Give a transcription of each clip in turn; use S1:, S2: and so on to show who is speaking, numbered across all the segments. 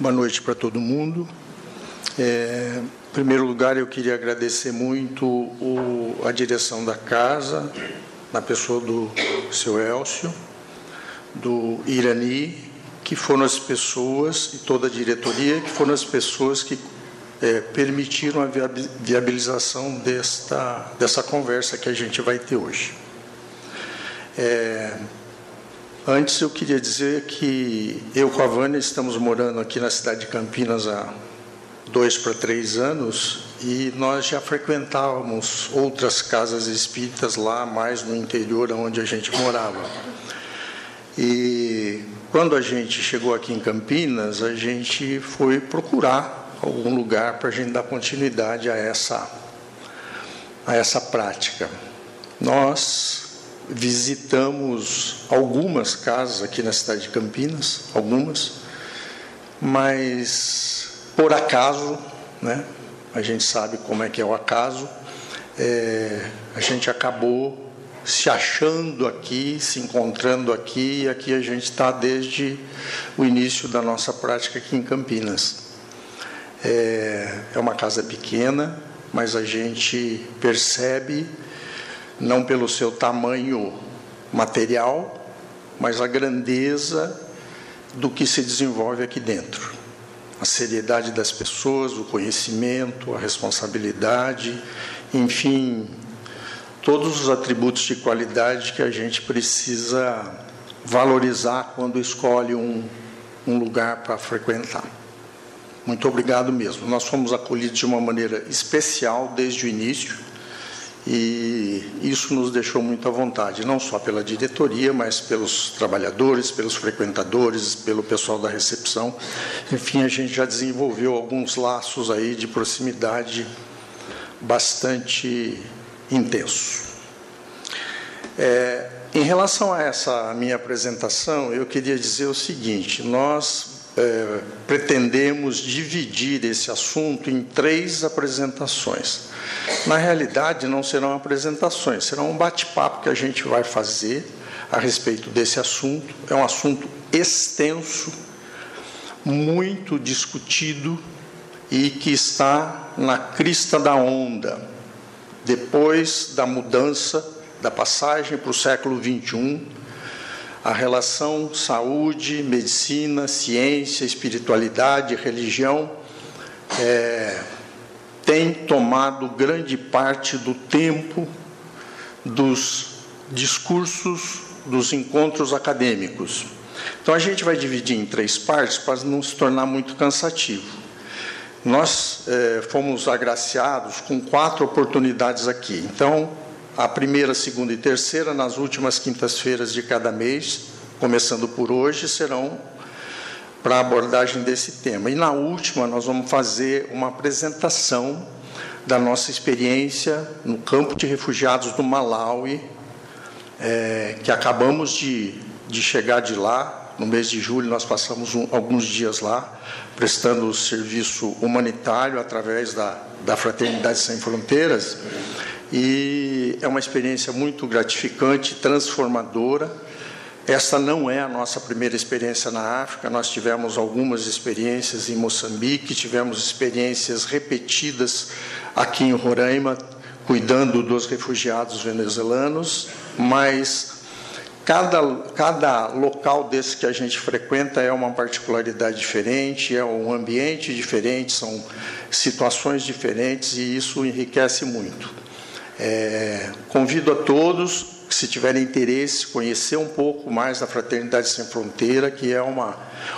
S1: Boa noite para todo mundo. É, em primeiro lugar, eu queria agradecer muito o, a direção da casa, na pessoa do seu Elcio, do Irani, que foram as pessoas, e toda a diretoria, que foram as pessoas que é, permitiram a viabilização desta, dessa conversa que a gente vai ter hoje. É, Antes eu queria dizer que eu com a Vânia estamos morando aqui na cidade de Campinas há dois para três anos e nós já frequentávamos outras casas espíritas lá mais no interior onde a gente morava. E quando a gente chegou aqui em Campinas, a gente foi procurar algum lugar para a gente dar continuidade a essa a essa prática. Nós visitamos algumas casas aqui na cidade de Campinas, algumas, mas por acaso, né? A gente sabe como é que é o acaso. É, a gente acabou se achando aqui, se encontrando aqui, e aqui a gente está desde o início da nossa prática aqui em Campinas. É, é uma casa pequena, mas a gente percebe não pelo seu tamanho material, mas a grandeza do que se desenvolve aqui dentro. A seriedade das pessoas, o conhecimento, a responsabilidade, enfim, todos os atributos de qualidade que a gente precisa valorizar quando escolhe um, um lugar para frequentar. Muito obrigado mesmo. Nós fomos acolhidos de uma maneira especial desde o início e isso nos deixou muito à vontade, não só pela diretoria, mas pelos trabalhadores, pelos frequentadores, pelo pessoal da recepção. Enfim, a gente já desenvolveu alguns laços aí de proximidade bastante intenso. É, em relação a essa minha apresentação, eu queria dizer o seguinte: nós é, pretendemos dividir esse assunto em três apresentações. Na realidade, não serão apresentações, será um bate-papo que a gente vai fazer a respeito desse assunto. É um assunto extenso, muito discutido e que está na crista da onda. Depois da mudança, da passagem para o século XXI, a relação saúde, medicina, ciência, espiritualidade, religião é, tem tomado grande parte do tempo dos discursos, dos encontros acadêmicos. Então a gente vai dividir em três partes para não se tornar muito cansativo. Nós é, fomos agraciados com quatro oportunidades aqui. Então, a primeira, segunda e terceira, nas últimas quintas-feiras de cada mês, começando por hoje, serão para a abordagem desse tema. E na última, nós vamos fazer uma apresentação da nossa experiência no campo de refugiados do Malawi, é, que acabamos de, de chegar de lá. No mês de julho, nós passamos um, alguns dias lá, prestando serviço humanitário através da, da Fraternidade Sem Fronteiras. E é uma experiência muito gratificante, transformadora essa não é a nossa primeira experiência na África, nós tivemos algumas experiências em Moçambique, tivemos experiências repetidas aqui em Roraima, cuidando dos refugiados venezuelanos, mas cada, cada local desse que a gente frequenta é uma particularidade diferente, é um ambiente diferente, são situações diferentes e isso enriquece muito. É, convido a todos se tiverem interesse, conhecer um pouco mais da Fraternidade Sem Fronteira, que é uma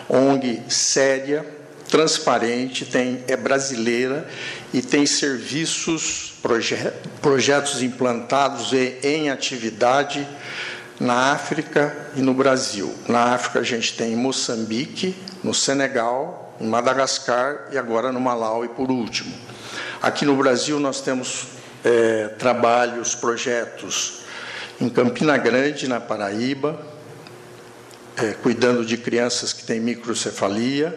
S1: ONG séria, transparente, tem, é brasileira e tem serviços, proje, projetos implantados e em atividade na África e no Brasil. Na África a gente tem em Moçambique, no Senegal, em Madagascar e agora no Malawi por último. Aqui no Brasil nós temos é, trabalhos, projetos em Campina Grande, na Paraíba, é, cuidando de crianças que têm microcefalia,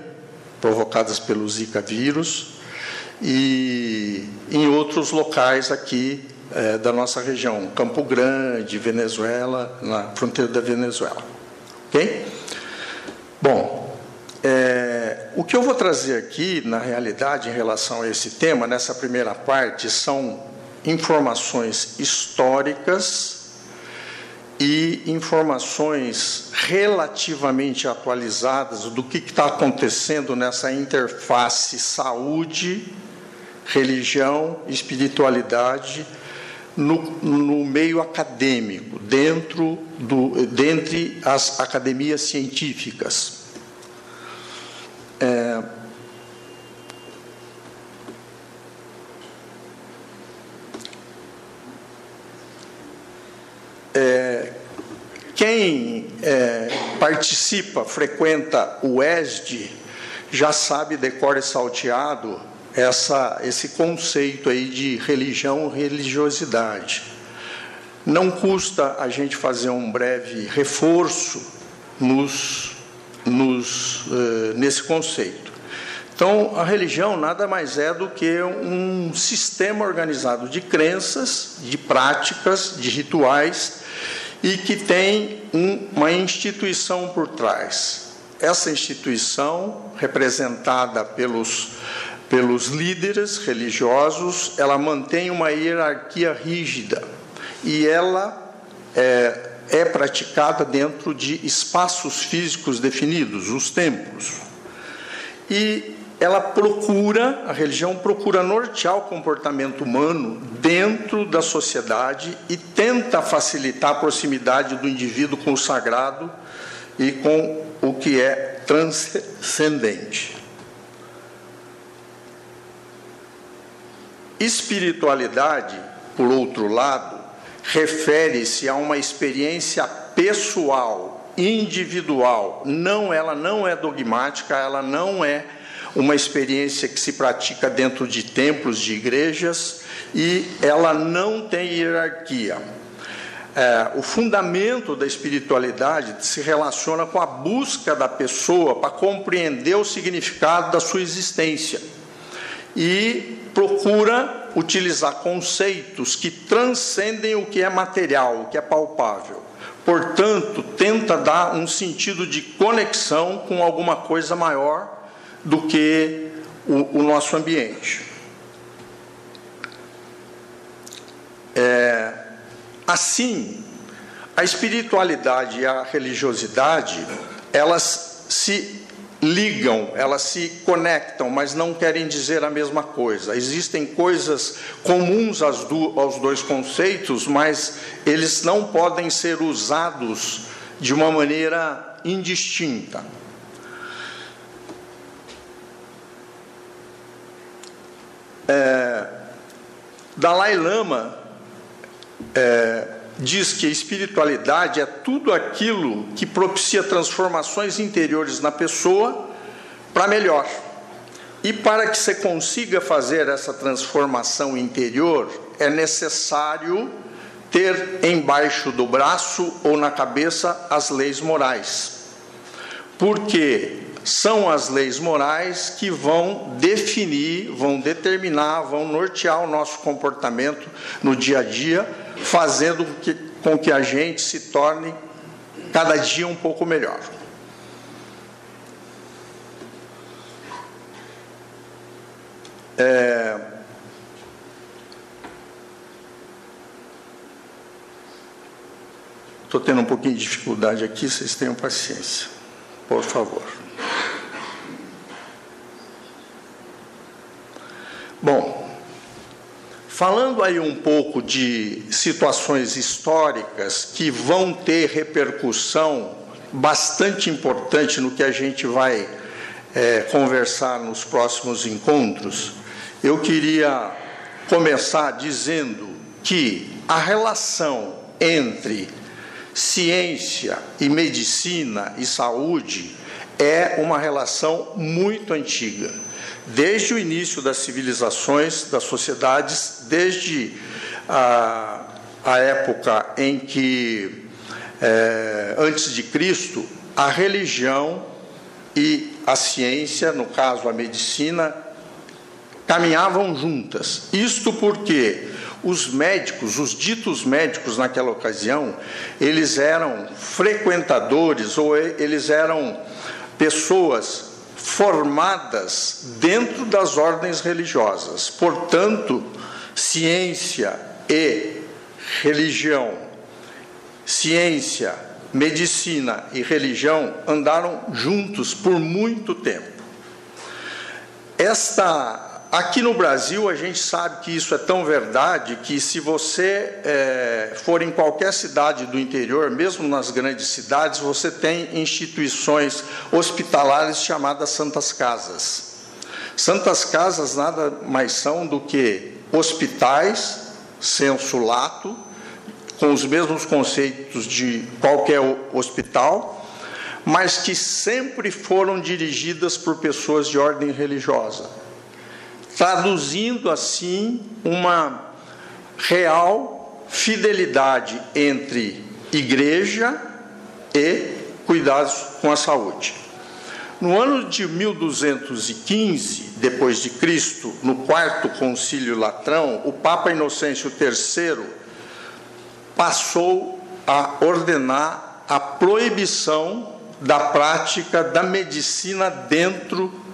S1: provocadas pelo Zika vírus, e em outros locais aqui é, da nossa região, Campo Grande, Venezuela, na fronteira da Venezuela. Ok? Bom, é, o que eu vou trazer aqui, na realidade, em relação a esse tema, nessa primeira parte, são informações históricas e informações relativamente atualizadas do que está acontecendo nessa interface saúde, religião, espiritualidade no, no meio acadêmico, dentro do, dentre as academias científicas. É, quem é, participa, frequenta o ESD, já sabe, decore salteado, essa, esse conceito aí de religião, religiosidade. Não custa a gente fazer um breve reforço nos, nos, uh, nesse conceito. Então, a religião nada mais é do que um sistema organizado de crenças, de práticas, de rituais e que tem um, uma instituição por trás. Essa instituição, representada pelos pelos líderes religiosos, ela mantém uma hierarquia rígida e ela é, é praticada dentro de espaços físicos definidos, os templos. E ela procura, a religião procura nortear o comportamento humano dentro da sociedade e tenta facilitar a proximidade do indivíduo com o sagrado e com o que é transcendente. Espiritualidade, por outro lado, refere-se a uma experiência pessoal, individual. Não, ela não é dogmática, ela não é uma experiência que se pratica dentro de templos, de igrejas, e ela não tem hierarquia. É, o fundamento da espiritualidade se relaciona com a busca da pessoa para compreender o significado da sua existência. E procura utilizar conceitos que transcendem o que é material, o que é palpável. Portanto, tenta dar um sentido de conexão com alguma coisa maior do que o, o nosso ambiente. É, assim, a espiritualidade e a religiosidade, elas se ligam, elas se conectam, mas não querem dizer a mesma coisa. Existem coisas comuns aos dois conceitos, mas eles não podem ser usados de uma maneira indistinta. É, Dalai Lama é, diz que a espiritualidade é tudo aquilo que propicia transformações interiores na pessoa para melhor. E para que você consiga fazer essa transformação interior, é necessário ter embaixo do braço ou na cabeça as leis morais. Porque são as leis morais que vão definir, vão determinar, vão nortear o nosso comportamento no dia a dia fazendo com que a gente se torne cada dia um pouco melhor. É... Estou tendo um pouquinho de dificuldade aqui, vocês tenham paciência, por favor. Bom, Falando aí um pouco de situações históricas que vão ter repercussão bastante importante no que a gente vai é, conversar nos próximos encontros, eu queria começar dizendo que a relação entre ciência e medicina e saúde é uma relação muito antiga desde o início das civilizações, das sociedades, desde a, a época em que, é, antes de Cristo, a religião e a ciência, no caso a medicina, caminhavam juntas. Isto porque os médicos, os ditos médicos naquela ocasião, eles eram frequentadores ou eles eram pessoas formadas dentro das ordens religiosas. Portanto, ciência e religião, ciência, medicina e religião andaram juntos por muito tempo. Esta Aqui no Brasil, a gente sabe que isso é tão verdade que, se você é, for em qualquer cidade do interior, mesmo nas grandes cidades, você tem instituições hospitalares chamadas Santas Casas. Santas Casas nada mais são do que hospitais, senso lato, com os mesmos conceitos de qualquer hospital, mas que sempre foram dirigidas por pessoas de ordem religiosa traduzindo assim uma real fidelidade entre igreja e cuidados com a saúde. No ano de 1215 depois de Cristo, no quarto concílio latrão, o Papa Inocêncio III passou a ordenar a proibição da prática da medicina dentro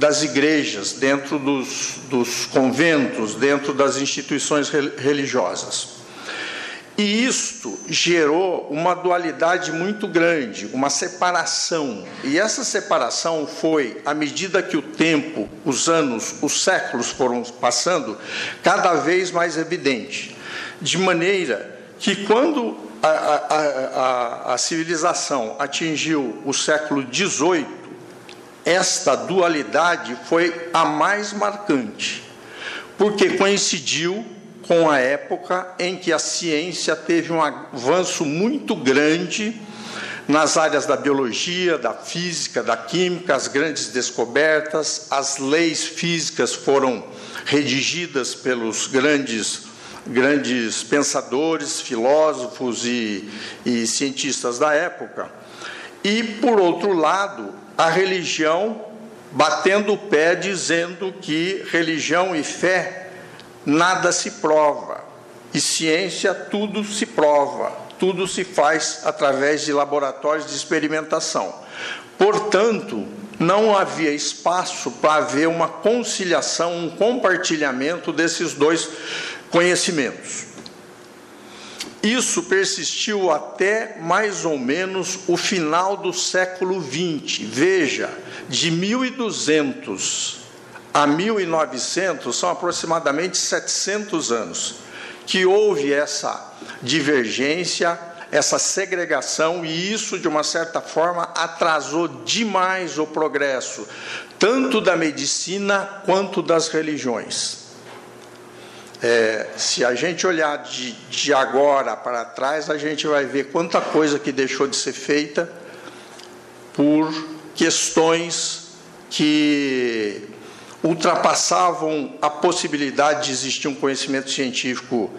S1: das igrejas, dentro dos, dos conventos, dentro das instituições religiosas. E isto gerou uma dualidade muito grande, uma separação. E essa separação foi, à medida que o tempo, os anos, os séculos foram passando, cada vez mais evidente. De maneira que, quando a, a, a, a civilização atingiu o século XVIII, esta dualidade foi a mais marcante, porque coincidiu com a época em que a ciência teve um avanço muito grande nas áreas da biologia, da física, da química, as grandes descobertas, as leis físicas foram redigidas pelos grandes grandes pensadores, filósofos e, e cientistas da época. E, por outro lado, a religião batendo o pé dizendo que religião e fé nada se prova, e ciência tudo se prova, tudo se faz através de laboratórios de experimentação. Portanto, não havia espaço para haver uma conciliação, um compartilhamento desses dois conhecimentos. Isso persistiu até mais ou menos o final do século XX. Veja, de 1200 a 1900 são aproximadamente 700 anos que houve essa divergência, essa segregação, e isso, de uma certa forma, atrasou demais o progresso, tanto da medicina quanto das religiões. É, se a gente olhar de, de agora para trás, a gente vai ver quanta coisa que deixou de ser feita por questões que ultrapassavam a possibilidade de existir um conhecimento científico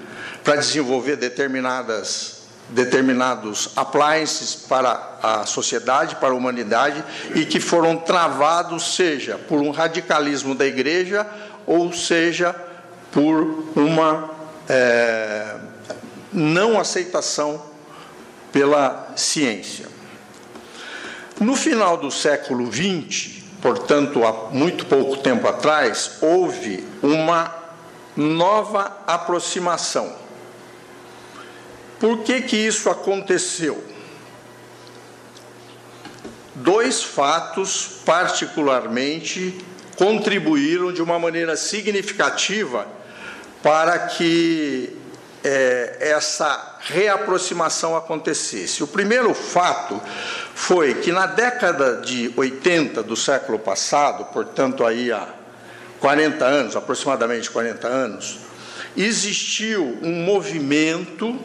S1: para desenvolver determinadas determinados appliances para a sociedade, para a humanidade, e que foram travados, seja por um radicalismo da igreja, ou seja por uma é, não aceitação pela ciência. No final do século XX, portanto, há muito pouco tempo atrás, houve uma nova aproximação. Por que, que isso aconteceu? Dois fatos, particularmente, contribuíram de uma maneira significativa para que é, essa reaproximação acontecesse. O primeiro fato foi que na década de 80 do século passado, portanto aí há 40 anos, aproximadamente 40 anos, existiu um movimento,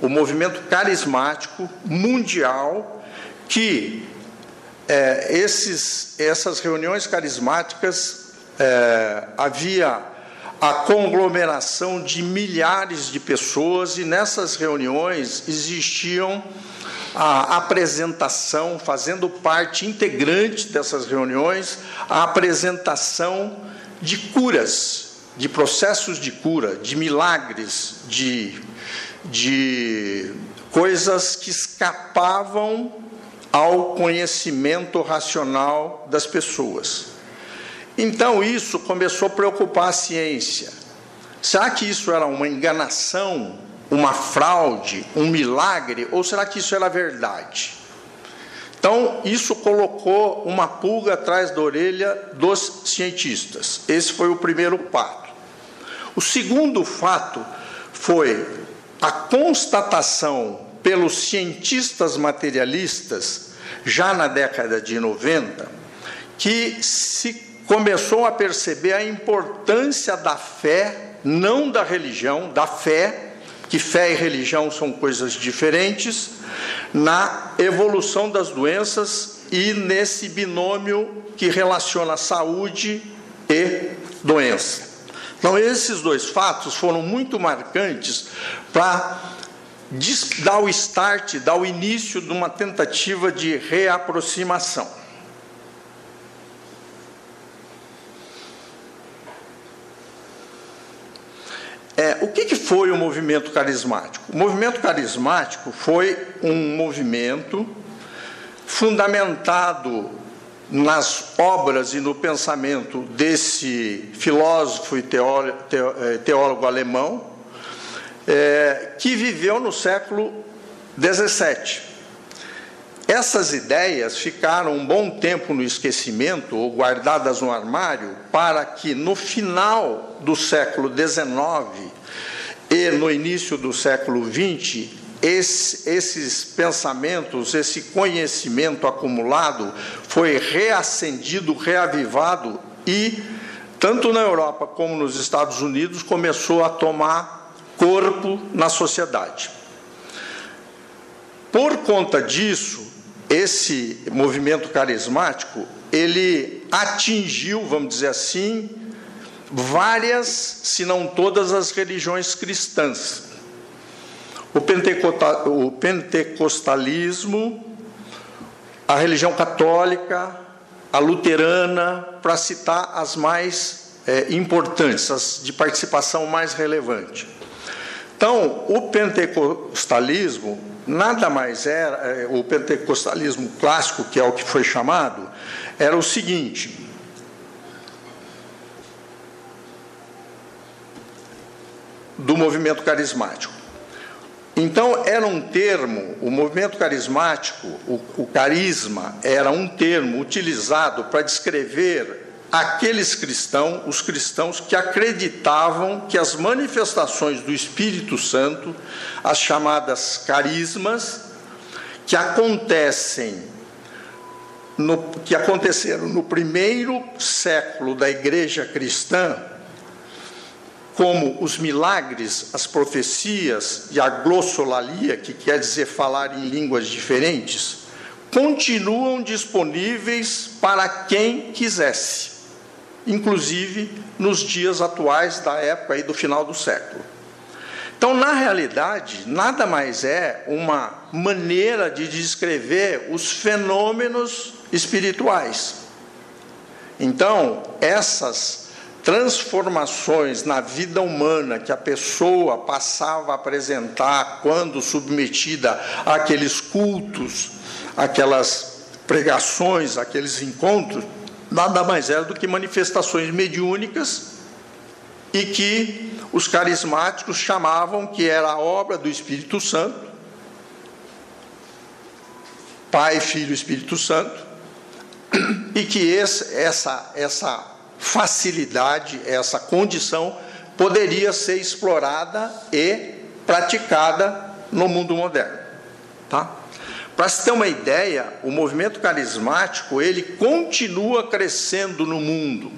S1: o um movimento carismático mundial que é, esses, essas reuniões carismáticas é, havia a conglomeração de milhares de pessoas e nessas reuniões existiam a apresentação, fazendo parte integrante dessas reuniões, a apresentação de curas, de processos de cura, de milagres, de, de coisas que escapavam ao conhecimento racional das pessoas. Então isso começou a preocupar a ciência. Será que isso era uma enganação, uma fraude, um milagre, ou será que isso era verdade? Então, isso colocou uma pulga atrás da orelha dos cientistas. Esse foi o primeiro fato. O segundo fato foi a constatação pelos cientistas materialistas, já na década de 90, que se começou a perceber a importância da fé, não da religião, da fé, que fé e religião são coisas diferentes, na evolução das doenças e nesse binômio que relaciona saúde e doença. Então, esses dois fatos foram muito marcantes para dar o start, dar o início de uma tentativa de reaproximação. É, o que, que foi o movimento carismático? O movimento carismático foi um movimento fundamentado nas obras e no pensamento desse filósofo e teólogo, é, teólogo alemão, é, que viveu no século XVII. Essas ideias ficaram um bom tempo no esquecimento ou guardadas no armário, para que no final do século XIX e no início do século XX, esse, esses pensamentos, esse conhecimento acumulado foi reacendido, reavivado e, tanto na Europa como nos Estados Unidos, começou a tomar corpo na sociedade. Por conta disso, esse movimento carismático, ele atingiu, vamos dizer assim, várias, se não todas as religiões cristãs. O, pentecostalismo, a religião católica, a luterana, para citar as mais é, importantes, as de participação mais relevante. Então, o pentecostalismo nada mais era, é, o pentecostalismo clássico, que é o que foi chamado, era o seguinte: do movimento carismático. Então, era um termo, o movimento carismático, o, o carisma, era um termo utilizado para descrever aqueles cristãos, os cristãos que acreditavam que as manifestações do Espírito Santo, as chamadas carismas, que acontecem no, que aconteceram no primeiro século da igreja cristã, como os milagres, as profecias e a glossolalia, que quer dizer falar em línguas diferentes, continuam disponíveis para quem quisesse inclusive nos dias atuais da época aí do final do século. Então, na realidade, nada mais é uma maneira de descrever os fenômenos espirituais. Então, essas transformações na vida humana que a pessoa passava a apresentar quando submetida àqueles cultos, aquelas pregações, aqueles encontros, nada mais era do que manifestações mediúnicas e que os carismáticos chamavam que era a obra do Espírito Santo, Pai, Filho e Espírito Santo, e que esse, essa, essa facilidade, essa condição poderia ser explorada e praticada no mundo moderno. Tá? Para se ter uma ideia, o movimento carismático ele continua crescendo no mundo.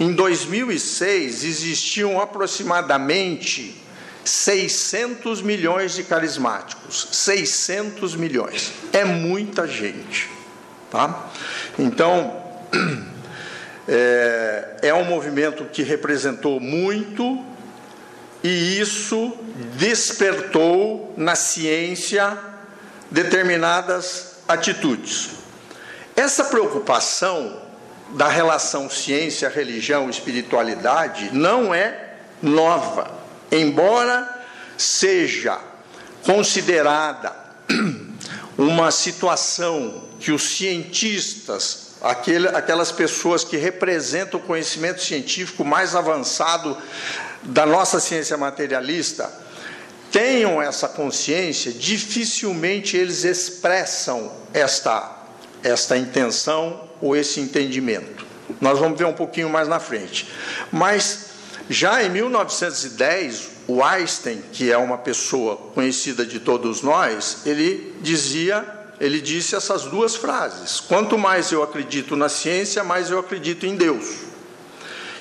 S1: Em 2006 existiam aproximadamente 600 milhões de carismáticos. 600 milhões. É muita gente. Tá? Então, é, é um movimento que representou muito e isso despertou na ciência determinadas atitudes. Essa preocupação da relação ciência, religião, espiritualidade não é nova, embora seja considerada uma situação que os cientistas, aquele, aquelas pessoas que representam o conhecimento científico mais avançado da nossa ciência materialista, tenham essa consciência, dificilmente eles expressam esta, esta intenção ou esse entendimento. Nós vamos ver um pouquinho mais na frente. Mas já em 1910, o Einstein, que é uma pessoa conhecida de todos nós, ele dizia, ele disse essas duas frases: quanto mais eu acredito na ciência, mais eu acredito em Deus.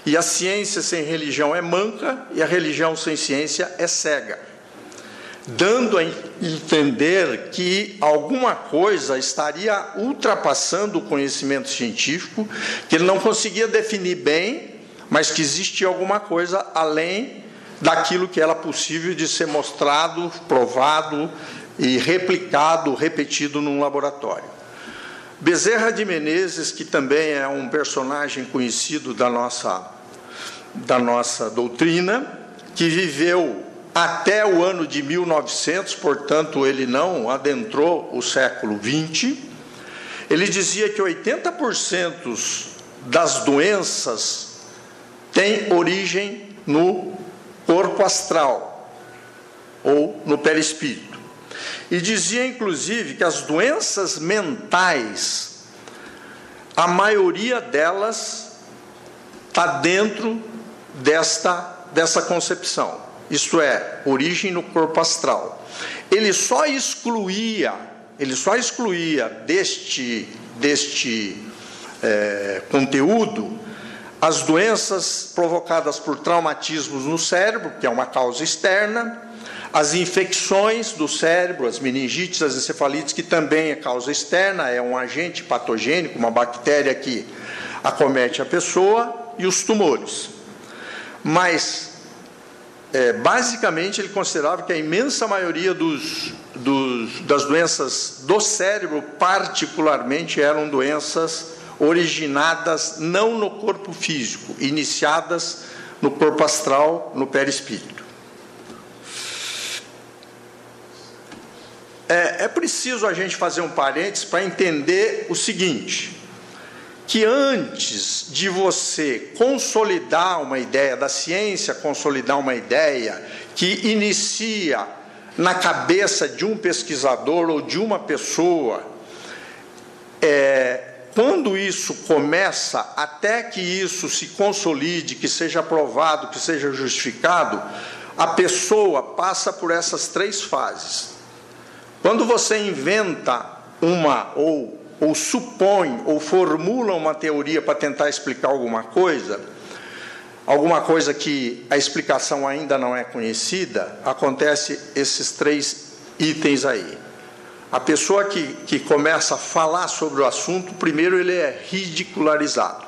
S1: E a ciência sem religião é manca e a religião sem ciência é cega. Dando a entender que alguma coisa estaria ultrapassando o conhecimento científico, que ele não conseguia definir bem, mas que existia alguma coisa além daquilo que era possível de ser mostrado, provado e replicado, repetido num laboratório. Bezerra de Menezes, que também é um personagem conhecido da nossa, da nossa doutrina, que viveu até o ano de 1900, portanto, ele não adentrou o século XX, ele dizia que 80% das doenças têm origem no corpo astral ou no perispírito. E dizia inclusive que as doenças mentais, a maioria delas está dentro desta dessa concepção. Isto é, origem no corpo astral. Ele só excluía, ele só excluía deste deste é, conteúdo as doenças provocadas por traumatismos no cérebro, que é uma causa externa, as infecções do cérebro, as meningites, as encefalites, que também é causa externa, é um agente patogênico, uma bactéria que acomete a pessoa, e os tumores. Mas, é, basicamente, ele considerava que a imensa maioria dos, dos, das doenças do cérebro, particularmente, eram doenças originadas não no corpo físico, iniciadas no corpo astral, no perispírito. É, é preciso a gente fazer um parênteses para entender o seguinte: que antes de você consolidar uma ideia da ciência, consolidar uma ideia que inicia na cabeça de um pesquisador ou de uma pessoa, é, quando isso começa, até que isso se consolide, que seja aprovado, que seja justificado, a pessoa passa por essas três fases. Quando você inventa uma, ou, ou supõe, ou formula uma teoria para tentar explicar alguma coisa, alguma coisa que a explicação ainda não é conhecida, acontece esses três itens aí. A pessoa que, que começa a falar sobre o assunto, primeiro ele é ridicularizado.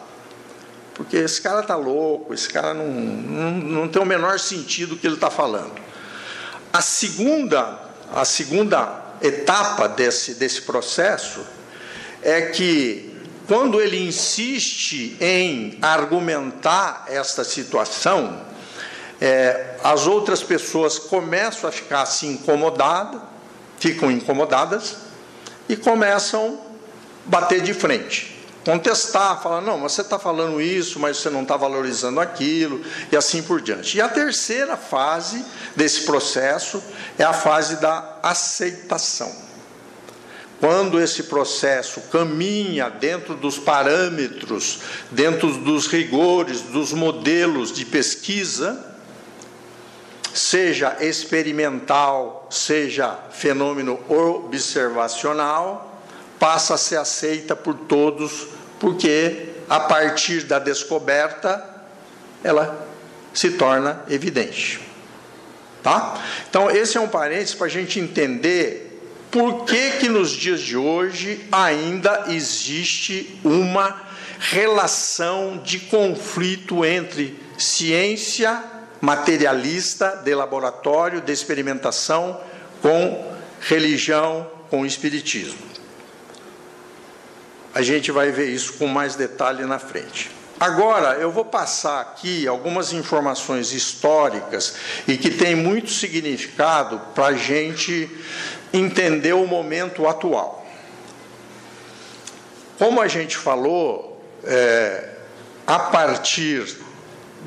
S1: Porque esse cara está louco, esse cara não, não, não tem o menor sentido o que ele está falando. A segunda, a segunda etapa desse, desse processo é que, quando ele insiste em argumentar esta situação, é, as outras pessoas começam a ficar assim incomodadas ficam incomodadas e começam a bater de frente. Contestar, falar, não, você está falando isso, mas você não está valorizando aquilo, e assim por diante. E a terceira fase desse processo é a fase da aceitação. Quando esse processo caminha dentro dos parâmetros, dentro dos rigores, dos modelos de pesquisa, seja experimental, seja fenômeno observacional, passa a ser aceita por todos, porque a partir da descoberta ela se torna evidente. Tá? Então, esse é um parênteses para a gente entender por que, que nos dias de hoje ainda existe uma relação de conflito entre ciência materialista de laboratório, de experimentação com religião, com espiritismo. A gente vai ver isso com mais detalhe na frente. Agora, eu vou passar aqui algumas informações históricas e que têm muito significado para a gente entender o momento atual. Como a gente falou, é, a partir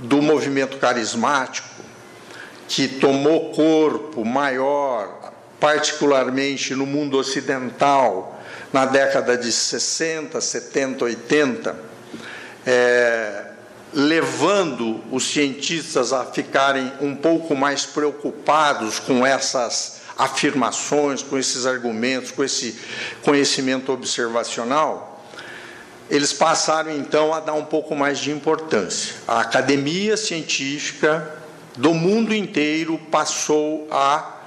S1: do movimento carismático, que tomou corpo maior, particularmente no mundo ocidental, na década de 60, 70, 80, é, levando os cientistas a ficarem um pouco mais preocupados com essas afirmações, com esses argumentos, com esse conhecimento observacional, eles passaram então a dar um pouco mais de importância. A academia científica do mundo inteiro passou a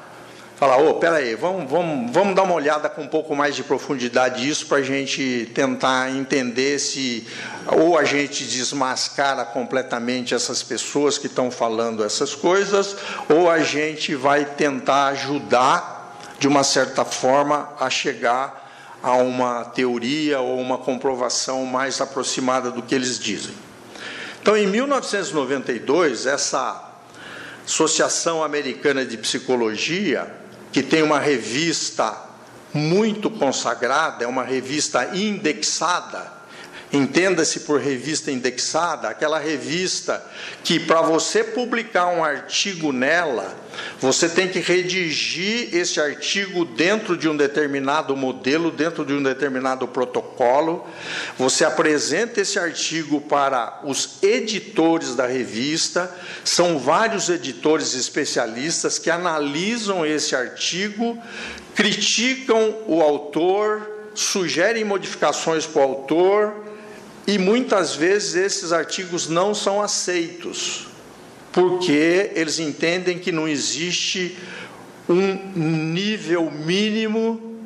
S1: falar: ô, oh, peraí, vamos, vamos, vamos dar uma olhada com um pouco mais de profundidade isso para a gente tentar entender se ou a gente desmascara completamente essas pessoas que estão falando essas coisas, ou a gente vai tentar ajudar, de uma certa forma, a chegar a uma teoria ou uma comprovação mais aproximada do que eles dizem. Então, em 1992, essa Associação Americana de Psicologia que tem uma revista muito consagrada, é uma revista indexada. Entenda-se por revista indexada, aquela revista que, para você publicar um artigo nela, você tem que redigir esse artigo dentro de um determinado modelo, dentro de um determinado protocolo. Você apresenta esse artigo para os editores da revista, são vários editores especialistas que analisam esse artigo, criticam o autor, sugerem modificações para o autor, e muitas vezes esses artigos não são aceitos porque eles entendem que não existe um nível mínimo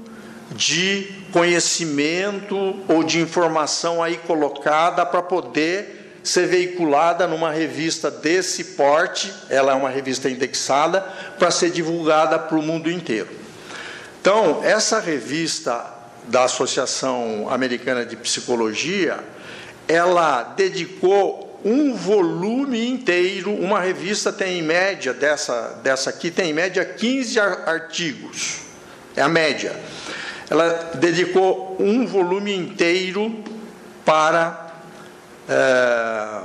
S1: de conhecimento ou de informação aí colocada para poder ser veiculada numa revista desse porte, ela é uma revista indexada, para ser divulgada para o mundo inteiro. Então, essa revista da Associação Americana de Psicologia, ela dedicou um volume inteiro, uma revista tem em média, dessa, dessa aqui, tem em média 15 artigos, é a média. Ela dedicou um volume inteiro para é,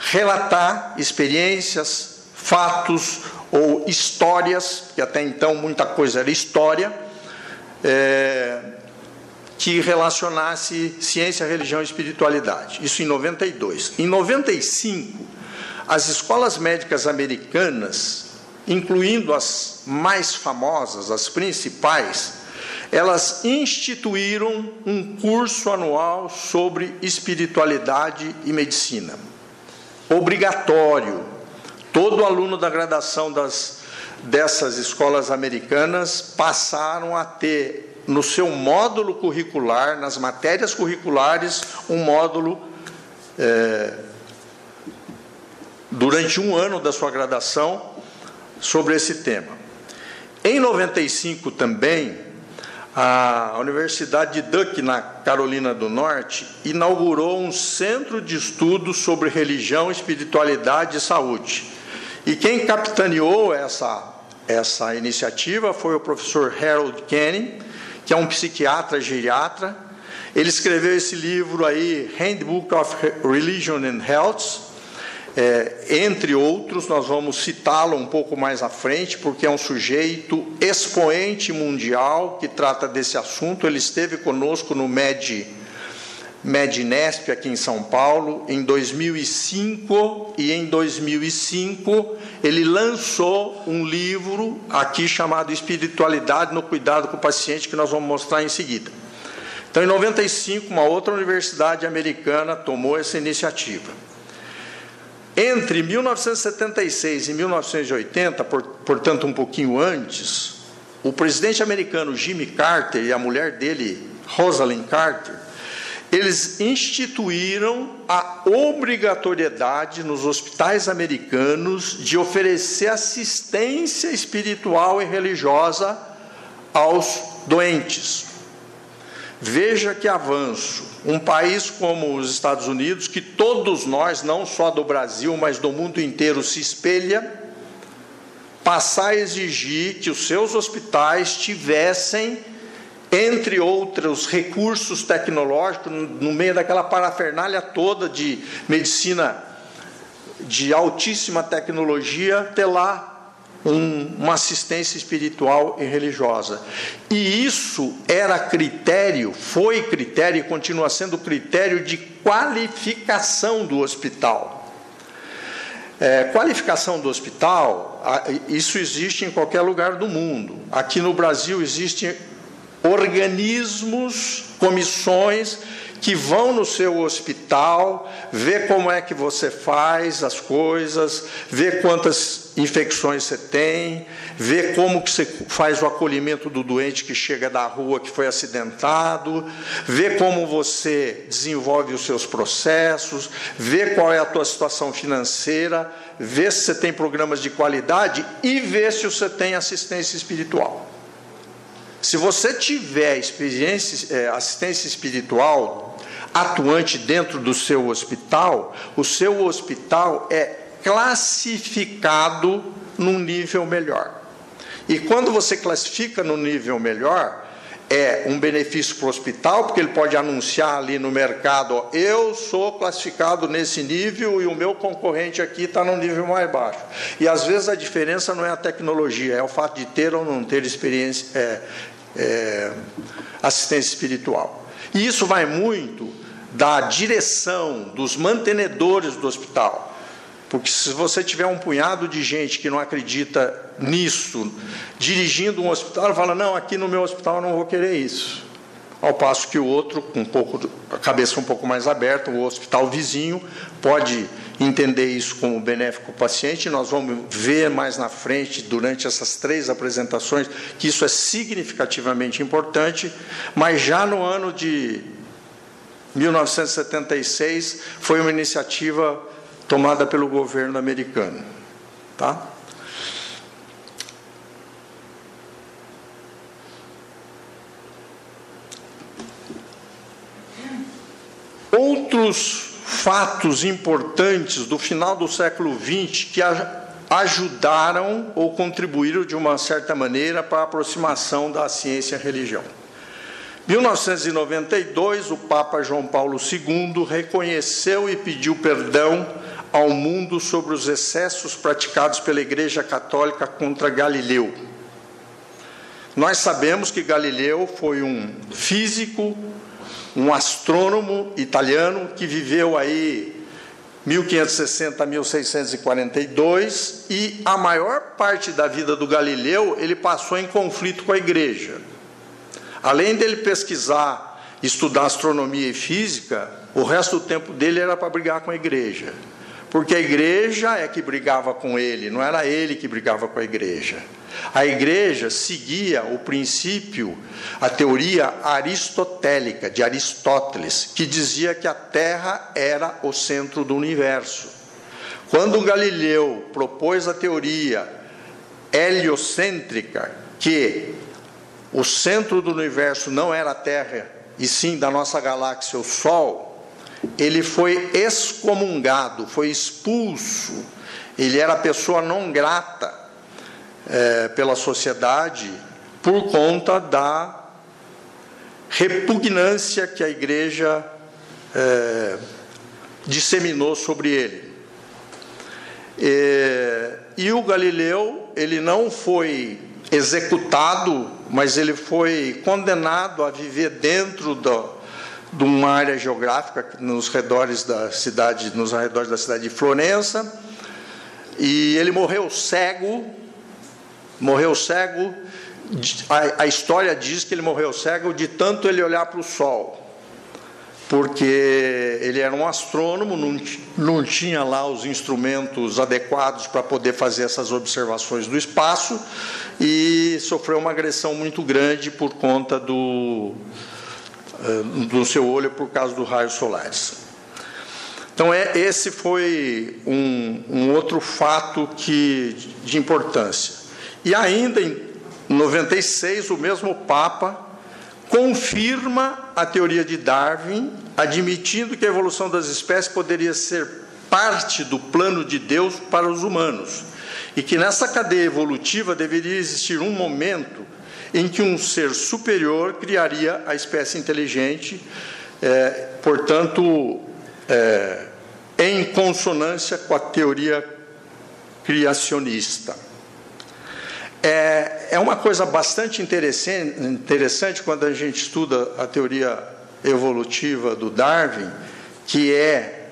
S1: relatar experiências, fatos ou histórias, que até então muita coisa era história, é, que relacionasse ciência, religião e espiritualidade. Isso em 92. Em 95, as escolas médicas americanas, incluindo as mais famosas, as principais, elas instituíram um curso anual sobre espiritualidade e medicina. Obrigatório. Todo aluno da graduação das, dessas escolas americanas passaram a ter no seu módulo curricular, nas matérias curriculares, um módulo é, durante um ano da sua graduação sobre esse tema. Em 95 também, a Universidade de Duke, na Carolina do Norte, inaugurou um centro de estudos sobre religião, espiritualidade e saúde. E quem capitaneou essa, essa iniciativa foi o professor Harold Kenny, que é um psiquiatra geriatra. Ele escreveu esse livro aí, Handbook of Religion and Health, é, entre outros, nós vamos citá-lo um pouco mais à frente, porque é um sujeito expoente mundial que trata desse assunto. Ele esteve conosco no MED, MEDNESP aqui em São Paulo em 2005 e em 2005 ele lançou um livro aqui chamado Espiritualidade no Cuidado com o Paciente, que nós vamos mostrar em seguida. Então, em 95, uma outra universidade americana tomou essa iniciativa. Entre 1976 e 1980, portanto, um pouquinho antes, o presidente americano Jimmy Carter e a mulher dele, Rosalind Carter, eles instituíram a obrigatoriedade nos hospitais americanos de oferecer assistência espiritual e religiosa aos doentes. Veja que avanço. Um país como os Estados Unidos, que todos nós, não só do Brasil, mas do mundo inteiro, se espelha, passar a exigir que os seus hospitais tivessem, entre outros recursos tecnológicos, no meio daquela parafernália toda de medicina de altíssima tecnologia, ter lá um, uma assistência espiritual e religiosa. E isso era critério, foi critério e continua sendo critério de qualificação do hospital. É, qualificação do hospital, isso existe em qualquer lugar do mundo. Aqui no Brasil existem organismos, comissões que vão no seu hospital, ver como é que você faz as coisas, ver quantas infecções você tem, ver como que você faz o acolhimento do doente que chega da rua que foi acidentado, ver como você desenvolve os seus processos, ver qual é a tua situação financeira, ver se você tem programas de qualidade e ver se você tem assistência espiritual. Se você tiver experiência, é, assistência espiritual atuante dentro do seu hospital, o seu hospital é classificado num nível melhor. E quando você classifica no nível melhor, é um benefício para o hospital, porque ele pode anunciar ali no mercado: ó, eu sou classificado nesse nível e o meu concorrente aqui está no nível mais baixo. E às vezes a diferença não é a tecnologia, é o fato de ter ou não ter experiência, é, é, assistência espiritual. E isso vai muito da direção, dos mantenedores do hospital. Porque se você tiver um punhado de gente que não acredita nisso, dirigindo um hospital, fala: não, aqui no meu hospital eu não vou querer isso. Ao passo que o outro, com um pouco, a cabeça um pouco mais aberta, o hospital vizinho, pode entender isso como benéfico para o paciente. Nós vamos ver mais na frente, durante essas três apresentações, que isso é significativamente importante, mas já no ano de 1976 foi uma iniciativa tomada pelo governo americano, tá? Outros fatos importantes do final do século XX que ajudaram ou contribuíram de uma certa maneira para a aproximação da ciência e religião. 1992, o Papa João Paulo II reconheceu e pediu perdão ao mundo sobre os excessos praticados pela Igreja Católica contra Galileu. Nós sabemos que Galileu foi um físico, um astrônomo italiano que viveu aí 1560 a 1642 e a maior parte da vida do Galileu ele passou em conflito com a igreja. Além dele pesquisar, estudar astronomia e física, o resto do tempo dele era para brigar com a igreja. Porque a igreja é que brigava com ele, não era ele que brigava com a igreja. A igreja seguia o princípio, a teoria aristotélica de Aristóteles, que dizia que a Terra era o centro do universo. Quando Galileu propôs a teoria heliocêntrica, que o centro do universo não era a Terra, e sim da nossa galáxia, o Sol, ele foi excomungado, foi expulso, ele era pessoa não grata é, pela sociedade por conta da repugnância que a igreja é, disseminou sobre ele. E, o Galileu, ele não foi executado, mas ele foi condenado a viver dentro do, de uma área geográfica nos redores da cidade, nos arredores da cidade de Florença, e ele morreu cego, morreu cego. A, a história diz que ele morreu cego de tanto ele olhar para o sol porque ele era um astrônomo, não, não tinha lá os instrumentos adequados para poder fazer essas observações do espaço e sofreu uma agressão muito grande por conta do, eh, do seu olho por causa dos raios solares. Então, é, esse foi um, um outro fato que, de importância. E ainda em 96, o mesmo Papa confirma a teoria de Darwin, admitindo que a evolução das espécies poderia ser parte do plano de Deus para os humanos. e que nessa cadeia evolutiva deveria existir um momento em que um ser superior criaria a espécie inteligente, é, portanto, é, em consonância com a teoria criacionista. É, é uma coisa bastante interessante, interessante quando a gente estuda a teoria evolutiva do Darwin, que é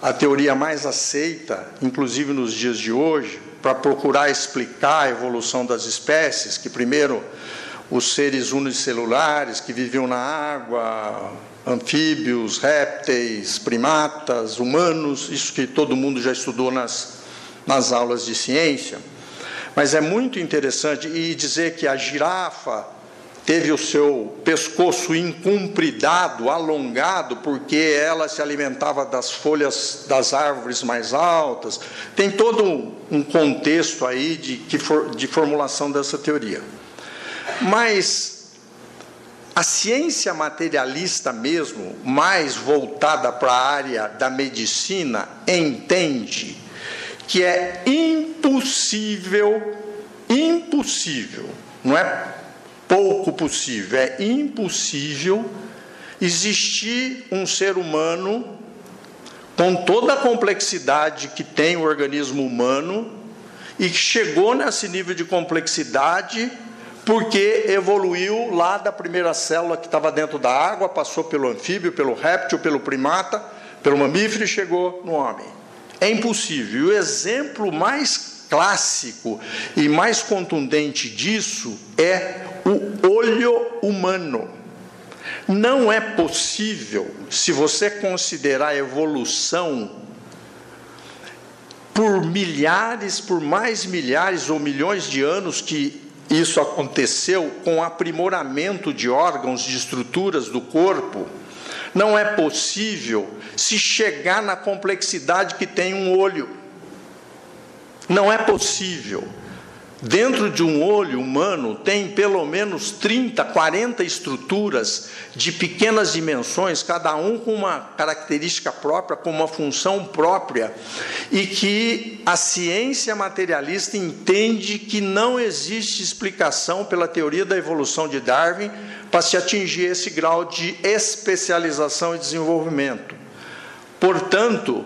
S1: a teoria mais aceita, inclusive nos dias de hoje, para procurar explicar a evolução das espécies, que primeiro os seres unicelulares que viviam na água, anfíbios, répteis, primatas, humanos, isso que todo mundo já estudou nas, nas aulas de ciência. Mas é muito interessante e dizer que a girafa teve o seu pescoço incumpridado, alongado, porque ela se alimentava das folhas das árvores mais altas. Tem todo um contexto aí de, de formulação dessa teoria. Mas a ciência materialista mesmo, mais voltada para a área da medicina, entende que é impossível, impossível, não é pouco possível, é impossível existir um ser humano com toda a complexidade que tem o organismo humano e que chegou nesse nível de complexidade porque evoluiu lá da primeira célula que estava dentro da água, passou pelo anfíbio, pelo réptil, pelo primata, pelo mamífero e chegou no homem. É impossível. O exemplo mais clássico e mais contundente disso é o olho humano. Não é possível, se você considerar a evolução por milhares, por mais milhares ou milhões de anos que isso aconteceu com aprimoramento de órgãos, de estruturas do corpo, não é possível se chegar na complexidade que tem um olho. Não é possível. Dentro de um olho humano tem pelo menos 30, 40 estruturas de pequenas dimensões, cada um com uma característica própria, com uma função própria, e que a ciência materialista entende que não existe explicação pela teoria da evolução de Darwin para se atingir esse grau de especialização e desenvolvimento. Portanto,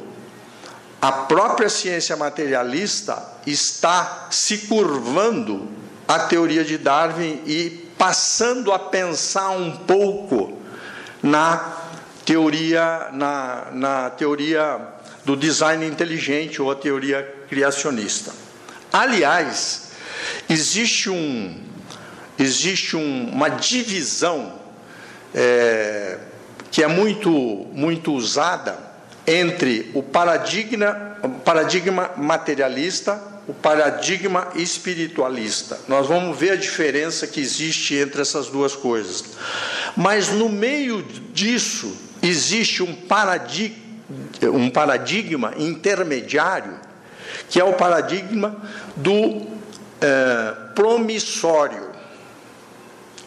S1: a própria ciência materialista está se curvando à teoria de Darwin e passando a pensar um pouco na teoria, na, na teoria do design inteligente ou a teoria criacionista. Aliás, existe, um, existe um, uma divisão é, que é muito, muito usada entre o paradigma, paradigma materialista, o paradigma espiritualista. Nós vamos ver a diferença que existe entre essas duas coisas. Mas no meio disso existe um paradigma, um paradigma intermediário, que é o paradigma do é, promissório.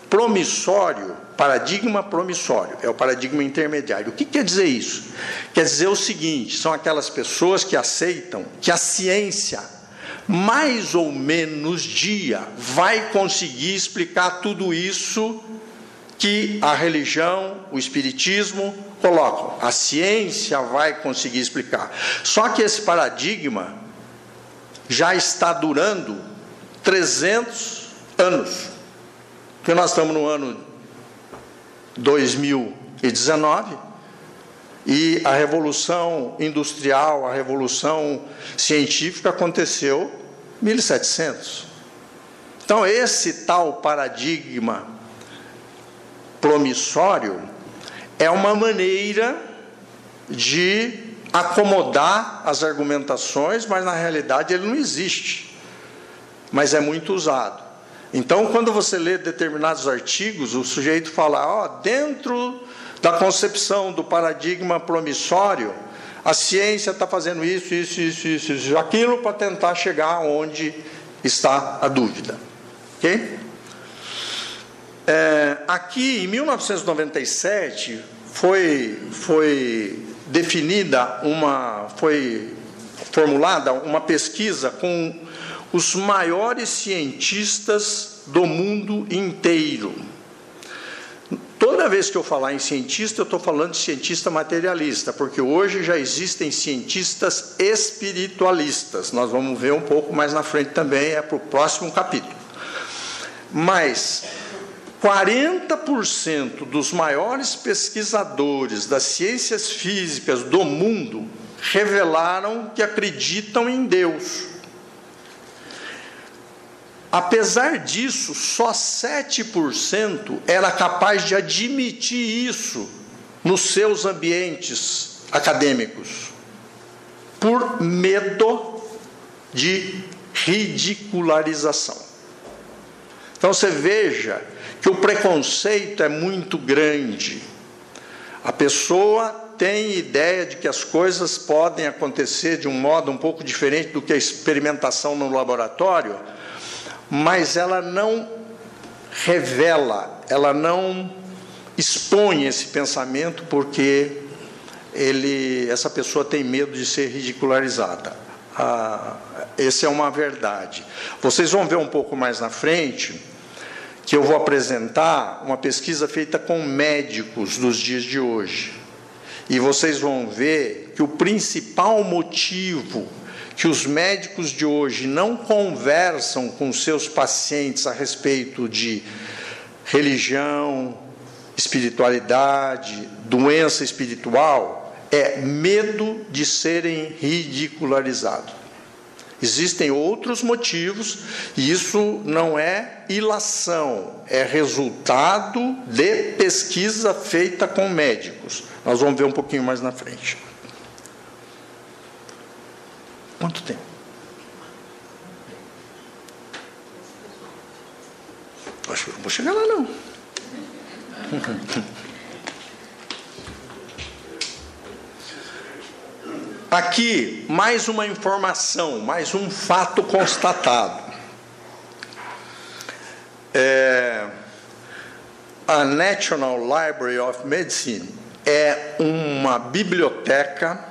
S1: Promissório paradigma promissório, é o paradigma intermediário. O que quer dizer isso? Quer dizer o seguinte: são aquelas pessoas que aceitam que a ciência, mais ou menos dia, vai conseguir explicar tudo isso que a religião, o espiritismo colocam. A ciência vai conseguir explicar. Só que esse paradigma já está durando 300 anos. Porque nós estamos no ano 2019 e a revolução industrial, a revolução científica aconteceu em 1700. Então, esse tal paradigma promissório é uma maneira de acomodar as argumentações, mas na realidade ele não existe, mas é muito usado. Então, quando você lê determinados artigos, o sujeito fala, ó, dentro da concepção do paradigma promissório, a ciência está fazendo isso, isso, isso, isso, isso aquilo para tentar chegar onde está a dúvida. Ok? É, aqui, em 1997, foi, foi definida uma, foi formulada uma pesquisa com os maiores cientistas do mundo inteiro. Toda vez que eu falar em cientista, eu estou falando de cientista materialista, porque hoje já existem cientistas espiritualistas. Nós vamos ver um pouco mais na frente também, é para o próximo capítulo. Mas 40% dos maiores pesquisadores das ciências físicas do mundo revelaram que acreditam em Deus. Apesar disso, só 7% era capaz de admitir isso nos seus ambientes acadêmicos, por medo de ridicularização. Então você veja que o preconceito é muito grande. A pessoa tem ideia de que as coisas podem acontecer de um modo um pouco diferente do que a experimentação no laboratório, mas ela não revela, ela não expõe esse pensamento porque ele, essa pessoa tem medo de ser ridicularizada. Ah, essa é uma verdade. Vocês vão ver um pouco mais na frente que eu vou apresentar uma pesquisa feita com médicos dos dias de hoje. E vocês vão ver que o principal motivo que os médicos de hoje não conversam com seus pacientes a respeito de religião, espiritualidade, doença espiritual, é medo de serem ridicularizados. Existem outros motivos, e isso não é ilação, é resultado de pesquisa feita com médicos. Nós vamos ver um pouquinho mais na frente. Quanto tempo? Acho que eu não vou chegar lá, não. Aqui, mais uma informação, mais um fato constatado. É, a National Library of Medicine é uma biblioteca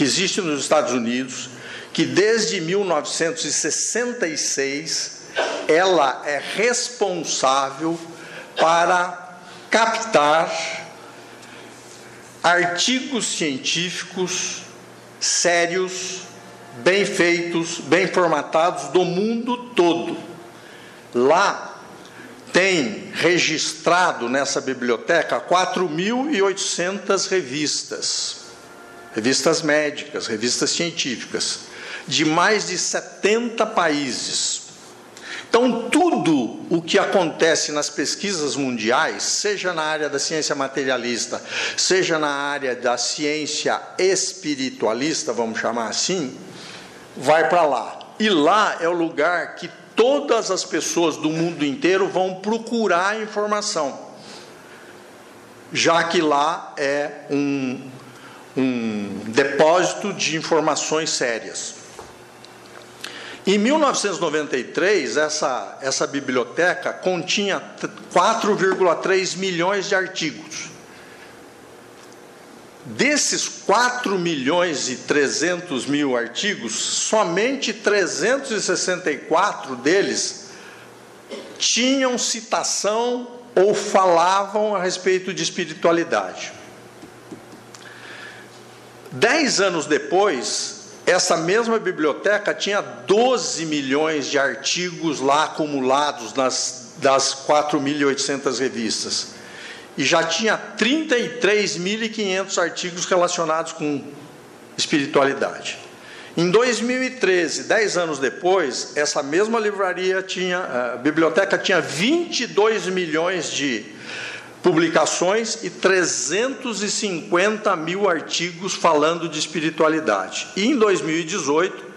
S1: que existe nos Estados Unidos, que desde 1966 ela é responsável para captar artigos científicos sérios, bem feitos, bem formatados do mundo todo. Lá tem registrado nessa biblioteca 4.800 revistas, revistas médicas, revistas científicas, de mais de 70 países. Então, tudo o que acontece nas pesquisas mundiais, seja na área da ciência materialista, seja na área da ciência espiritualista, vamos chamar assim, vai para lá. E lá é o lugar que todas as pessoas do mundo inteiro vão procurar informação, já que lá é um, um depósito de informações sérias. Em 1993, essa, essa biblioteca continha 4,3 milhões de artigos. Desses 4 milhões e 300 mil artigos, somente 364 deles tinham citação ou falavam a respeito de espiritualidade. Dez anos depois, essa mesma biblioteca tinha 12 milhões de artigos lá acumulados nas, das 4.800 revistas. E já tinha 33.500 artigos relacionados com espiritualidade. Em 2013, dez anos depois, essa mesma livraria tinha, a biblioteca tinha 22 milhões de publicações e 350 mil artigos falando de espiritualidade. E em 2018,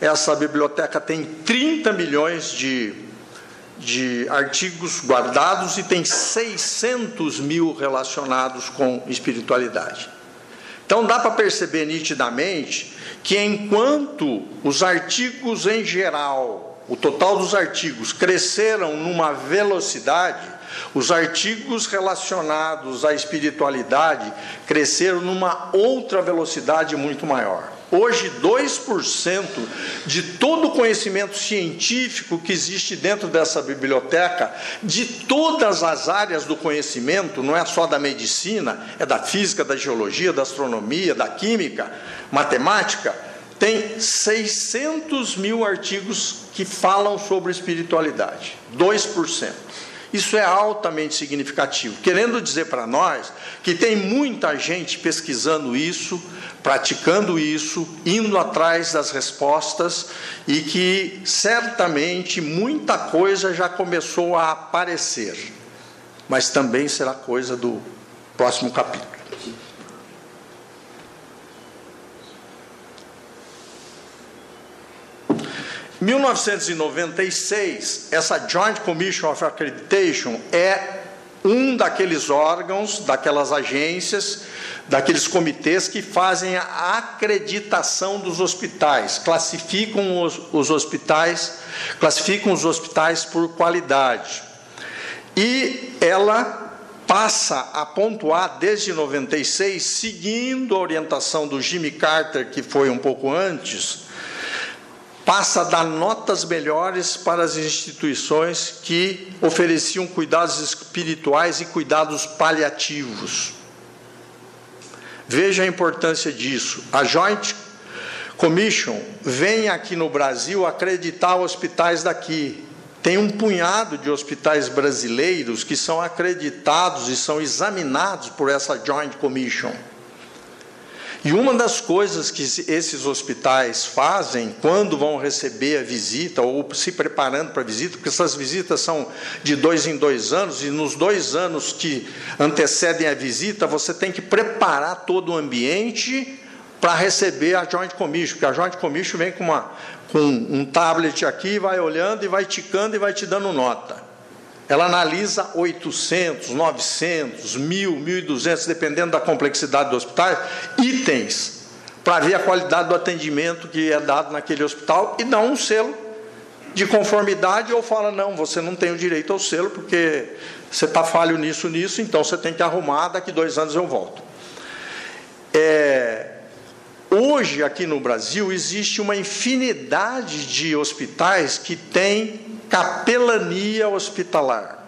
S1: essa biblioteca tem 30 milhões de, de artigos guardados e tem 600 mil relacionados com espiritualidade. Então dá para perceber nitidamente que enquanto os artigos em geral, o total dos artigos cresceram numa velocidade, Os artigos relacionados à espiritualidade cresceram numa outra velocidade muito maior. Hoje, 2% de todo o conhecimento científico que existe dentro dessa biblioteca, de todas as áreas do conhecimento, não é só da medicina, é da física, da geologia, da astronomia, da química, matemática, tem 600 mil artigos que falam sobre espiritualidade. 2%. Isso é altamente significativo, querendo dizer para nós que tem muita gente pesquisando isso, praticando isso, indo atrás das respostas e que certamente muita coisa já começou a aparecer, mas também será coisa do próximo capítulo. 1996, essa Joint Commission of Accreditation é um daqueles órgãos, daquelas agências, daqueles comitês que fazem a acreditação dos hospitais, classificam os, os hospitais, classificam os hospitais por qualidade. E ela passa a pontuar desde 96, seguindo a orientação do Jimmy Carter, que foi um pouco antes, passa a dar notas melhores para as instituições que ofereciam cuidados espirituais e cuidados paliativos. Veja a importância disso. A Joint Commission vem aqui no Brasil acreditar hospitais daqui. Tem um punhado de hospitais brasileiros que são acreditados e são examinados por essa Joint Commission. E uma das coisas que esses hospitais fazem quando vão receber a visita ou se preparando para a visita, porque essas visitas são de dois em dois anos, e nos dois anos que antecedem a visita, você tem que preparar todo o ambiente para receber a Joint Commission, porque a Joint Commission vem com, uma, com um tablet aqui, vai olhando e vai ticando e vai te dando nota. Ela analisa 800, 900, 1000, 1200, dependendo da complexidade do hospital, itens para ver a qualidade do atendimento que é dado naquele hospital e dá um selo de conformidade ou fala não, você não tem o direito ao selo porque você está falho nisso, nisso, então você tem que arrumar, daqui dois anos eu volto. É, hoje aqui no Brasil existe uma infinidade de hospitais que têm capelania hospitalar.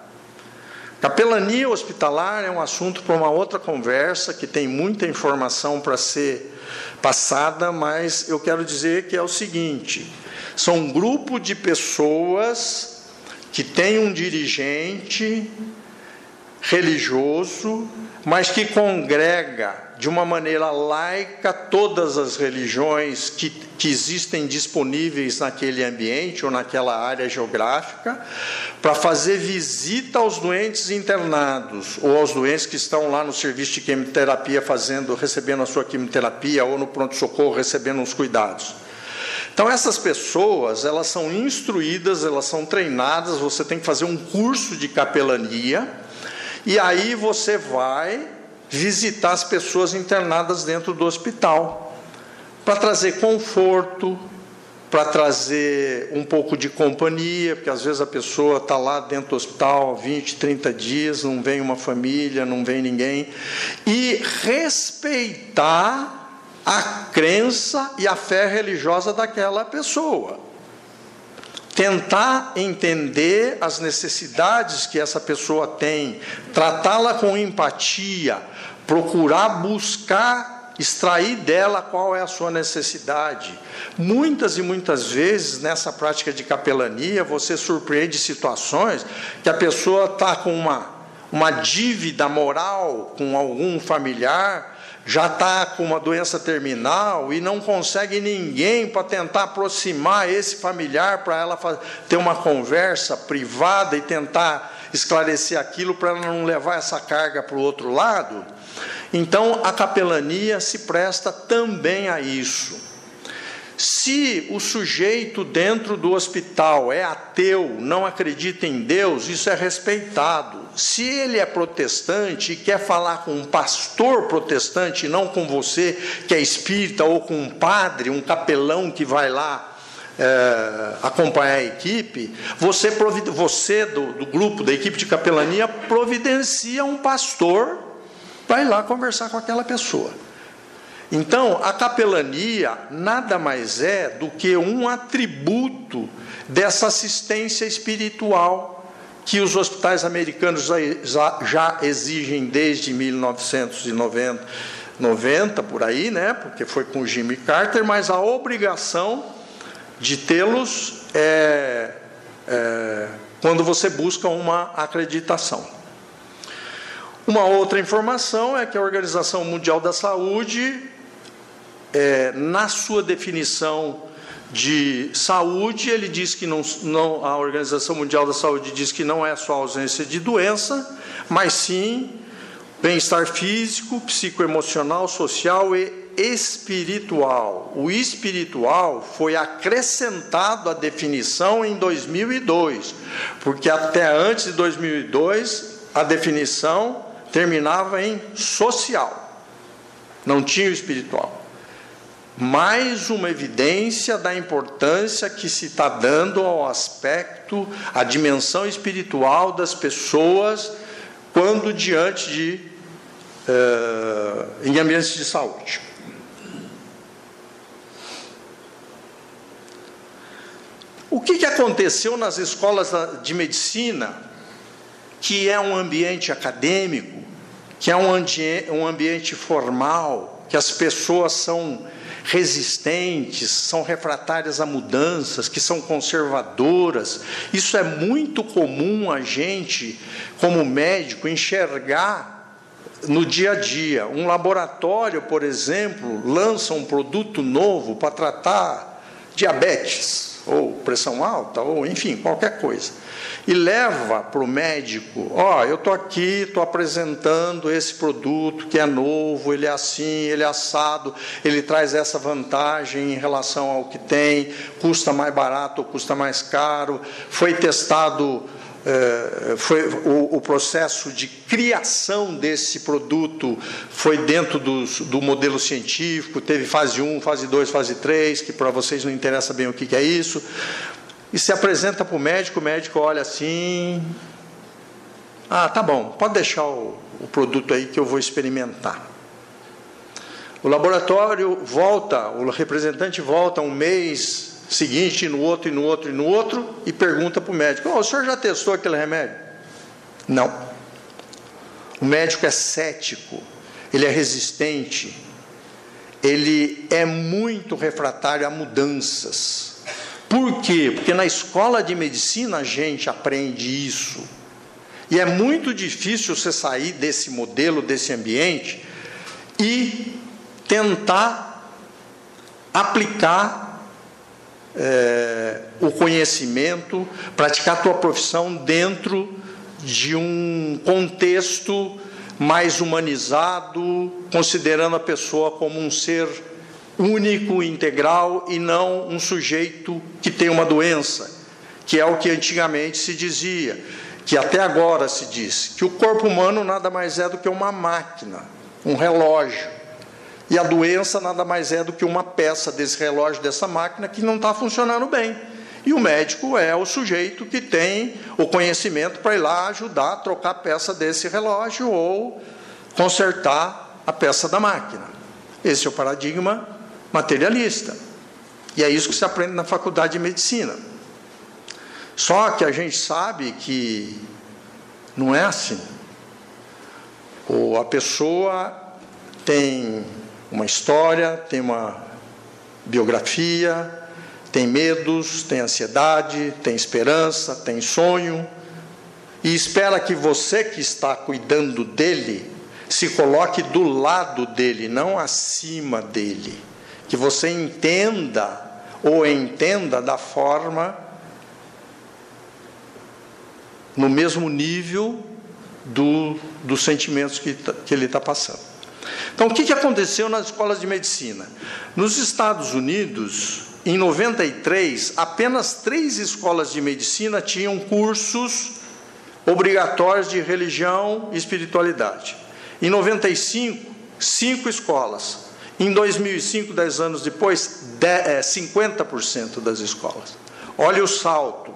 S1: Capelania hospitalar é um assunto para uma outra conversa que tem muita informação para ser passada, mas eu quero dizer que é o seguinte: são um grupo de pessoas que tem um dirigente religioso, mas que congrega de uma maneira laica todas as religiões que, que existem disponíveis naquele ambiente ou naquela área geográfica, para fazer visita aos doentes internados ou aos doentes que estão lá no serviço de quimioterapia fazendo, recebendo a sua quimioterapia ou no pronto-socorro recebendo os cuidados. Então essas pessoas, elas são instruídas, elas são treinadas, você tem que fazer um curso de capelania, e aí você vai visitar as pessoas internadas dentro do hospital, para trazer conforto, para trazer um pouco de companhia, porque às vezes a pessoa está lá dentro do hospital 20, 30 dias, não vem uma família, não vem ninguém, e respeitar a crença e a fé religiosa daquela pessoa. Tentar entender as necessidades que essa pessoa tem, tratá-la com empatia, procurar buscar extrair dela qual é a sua necessidade. Muitas e muitas vezes nessa prática de capelania você surpreende situações que a pessoa está com uma, uma dívida moral com algum familiar, já está com uma doença terminal e não consegue ninguém para tentar aproximar esse familiar para ela ter uma conversa privada e tentar esclarecer aquilo para não levar essa carga para o outro lado. Então, a capelania se presta também a isso. Se o sujeito dentro do hospital é ateu, não acredita em Deus, isso é respeitado. Se ele é protestante e quer falar com um pastor protestante, não com você que é espírita, ou com um padre, um capelão que vai lá é, acompanhar a equipe, você, você do, do grupo, da equipe de capelania, providencia um pastor para ir lá conversar com aquela pessoa. Então, a capelania nada mais é do que um atributo dessa assistência espiritual que os hospitais americanos já, exigem desde 1990, 90 por aí, né? Porque foi com Jimmy Carter, mas a obrigação de tê-los é, é, quando você busca uma acreditação. Uma outra informação é que a Organização Mundial da Saúde, é, na sua definição de saúde, ele diz que não, não, a Organização Mundial da Saúde diz que não é só ausência de doença, mas sim bem-estar físico, psicoemocional, social e espiritual. O espiritual foi acrescentado à definição em 2002, porque até antes de 2002 a definição terminava em social. Não tinha o espiritual mais uma evidência da importância que se está dando ao aspecto, à dimensão espiritual das pessoas quando diante de uh, em ambientes de saúde. O que, que aconteceu nas escolas de medicina, que é um ambiente acadêmico, que é um, um ambiente formal, que as pessoas são resistentes, são refratárias a mudanças, que são conservadoras. Isso é muito comum a gente, como médico, enxergar no dia a dia. Um laboratório, por exemplo, lança um produto novo para tratar diabetes, ou pressão alta, ou enfim, qualquer coisa e leva para o médico: ó, oh, eu estou aqui, estou apresentando esse produto que é novo, ele é assim, ele é assado, ele traz essa vantagem em relação ao que tem, custa mais barato ou custa mais caro, foi testado. É, foi o, o, processo de criação desse produto foi dentro do, do modelo científico, teve fase 1, fase 2, fase 3, que para vocês não interessa bem o que, que é isso e se apresenta para o médico, o médico olha assim. Ah, tá bom, pode deixar o, o produto aí que eu vou experimentar. O laboratório volta, o representante volta um mês seguinte, no outro, e no outro, e no outro, e pergunta para o médico: oh, o senhor já testou aquele remédio? Não. O médico é cético, ele é resistente, ele é muito refratário a mudanças. Por quê? Porque na escola de medicina a gente aprende isso. E é muito difícil você sair desse modelo, desse ambiente e tentar aplicar é, o conhecimento, praticar a tua profissão dentro de um contexto mais humanizado, considerando a pessoa como um ser único, integral e não um sujeito que tem uma doença, que é o que antigamente se dizia, que até agora se diz, que o corpo humano nada mais é do que uma máquina, um relógio. E a doença nada mais é do que uma peça desse relógio, dessa máquina, que não está funcionando bem. E o médico é o sujeito que tem o conhecimento para ir lá ajudar a trocar a peça desse relógio ou consertar a peça da máquina. Esse é o paradigma materialista. E é isso que se aprende na faculdade de medicina. Só que a gente sabe que não é assim. Ou a pessoa tem uma história, tem uma biografia, tem medos, tem ansiedade, tem esperança, tem sonho, e espera que você que está cuidando dele se coloque do lado dele, não acima dele que você entenda ou entenda da forma no mesmo nível do, dos sentimentos que, tá, que ele está passando. Então, o que, aconteceu nas escolas de medicina? Nos Estados Unidos, em 93, apenas três escolas de medicina tinham cursos obrigatórios de religião e espiritualidade. Em 95, cinco escolas. Em 2005, dez anos depois, 50% é, das escolas. Olha o salto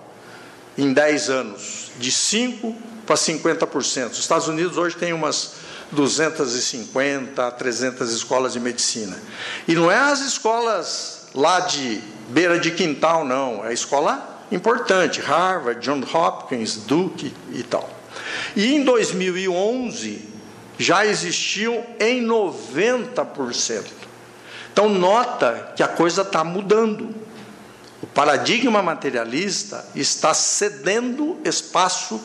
S1: em 10 anos, de 5% para 50%. Os Estados Unidos hoje tem umas 250 a 300 escolas de medicina. E não é as escolas lá de beira de quintal, não. É escola importante, Harvard, John Hopkins, Duke e tal. E em 2011 já existiam em 90%. Então nota que a coisa está mudando. O paradigma materialista está cedendo espaço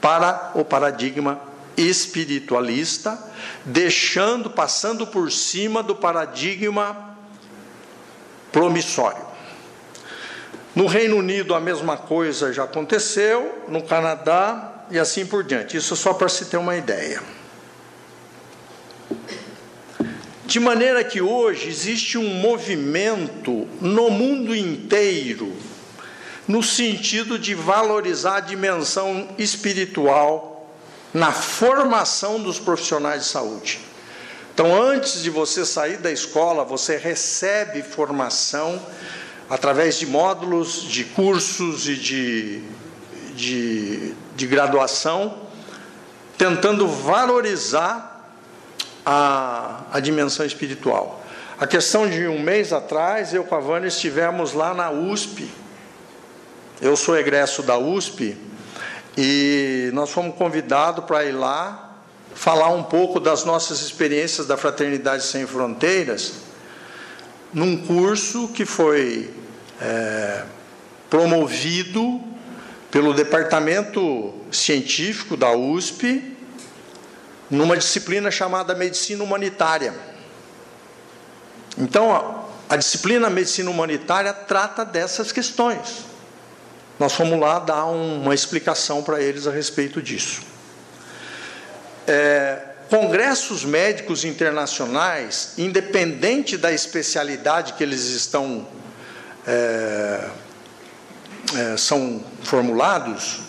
S1: para o paradigma espiritualista, deixando, passando por cima do paradigma promissório. No Reino Unido a mesma coisa já aconteceu, no Canadá e assim por diante. Isso só para se ter uma ideia. De maneira que hoje existe um movimento no mundo inteiro no sentido de valorizar a dimensão espiritual na formação dos profissionais de saúde. Então, antes de você sair da escola, você recebe formação através de módulos, de cursos e de, de, de graduação, tentando valorizar a, a dimensão espiritual. A questão de um mês atrás, eu com a Vânia estivemos lá na USP. Eu sou egresso da USP e nós fomos convidados para ir lá falar um pouco das nossas experiências da Fraternidade Sem Fronteiras, num curso que foi é, promovido pelo Departamento Científico da USP numa disciplina chamada Medicina Humanitária. Então, a, a disciplina Medicina Humanitária trata dessas questões. Nós fomos lá dar um, uma explicação para eles a respeito disso. É, congressos médicos internacionais, independente da especialidade que eles estão é, é, são formulados,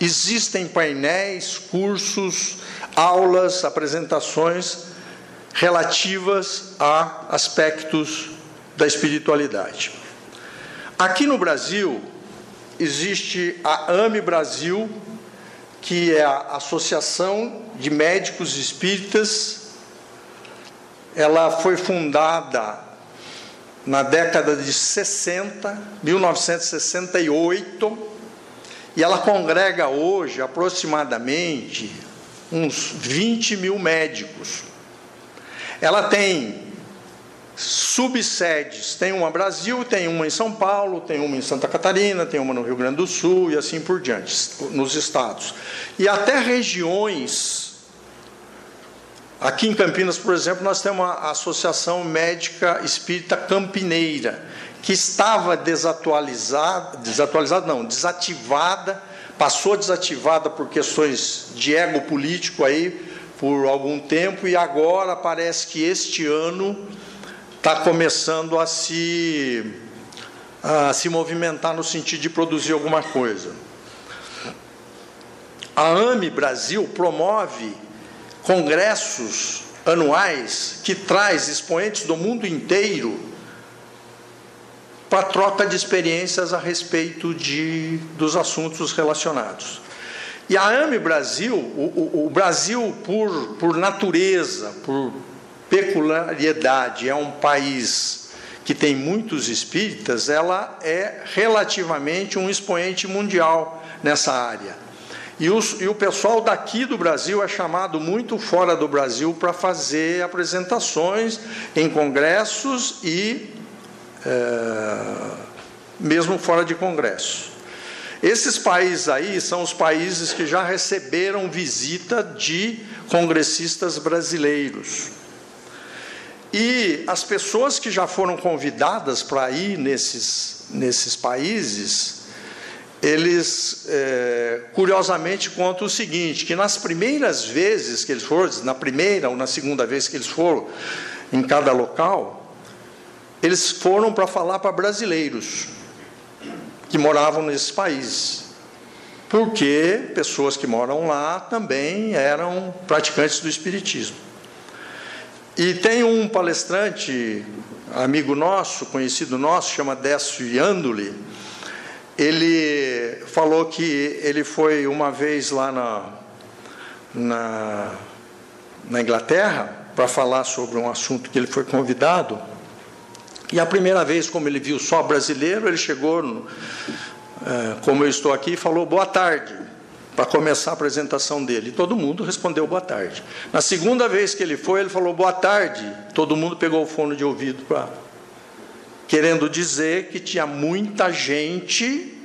S1: existem painéis, cursos, aulas, apresentações relativas a aspectos da espiritualidade. Aqui no Brasil, existe a AME Brasil, que é a Associação de Médicos Espíritas. Ela foi fundada na década de 60, 1968, e ela congrega hoje aproximadamente uns 20 mil médicos. Ela tem subsedes, tem uma Brasil, tem uma em São Paulo, tem uma em Santa Catarina, tem uma no Rio Grande do Sul e assim por diante, nos estados. E até regiões. Aqui em Campinas, por exemplo, nós temos a Associação Médica Espírita Campineira, que estava desatualizada, desatualizada não, desativada passou desativada por questões de ego político aí por algum tempo e agora parece que este ano está começando a se a se movimentar no sentido de produzir alguma coisa. A AME Brasil promove congressos anuais que traz expoentes do mundo inteiro para troca de experiências a respeito de, dos assuntos relacionados. E a AME Brasil, o, o, o Brasil, por, por natureza, por peculiaridade, é um país que tem muitos espíritas, ela é relativamente um expoente mundial nessa área. E, os, e, o pessoal daqui do Brasil é chamado muito fora do Brasil para fazer apresentações em congressos e é, mesmo fora de congresso. Esses países aí são os países que já receberam visita de congressistas brasileiros. E as pessoas que já foram convidadas para ir nesses, nesses países, eles é, curiosamente contam o seguinte: que nas primeiras vezes que eles foram, na primeira ou na segunda vez que eles foram em cada local, eles foram para falar para brasileiros que moravam nesses países. Porque pessoas que moram lá também eram praticantes do espiritismo. E tem um palestrante, amigo nosso, conhecido nosso, chama Décio Iandoli. Ele falou que ele foi uma vez lá na, na, na Inglaterra para falar sobre um assunto que ele foi convidado. E a primeira vez, como ele viu só brasileiro, ele chegou, é, como eu estou aqui, e falou boa tarde para começar a apresentação dele. Todo mundo respondeu boa tarde. Na segunda vez que ele foi, ele falou boa tarde. Todo mundo pegou o fone de ouvido para. Querendo dizer que tinha muita gente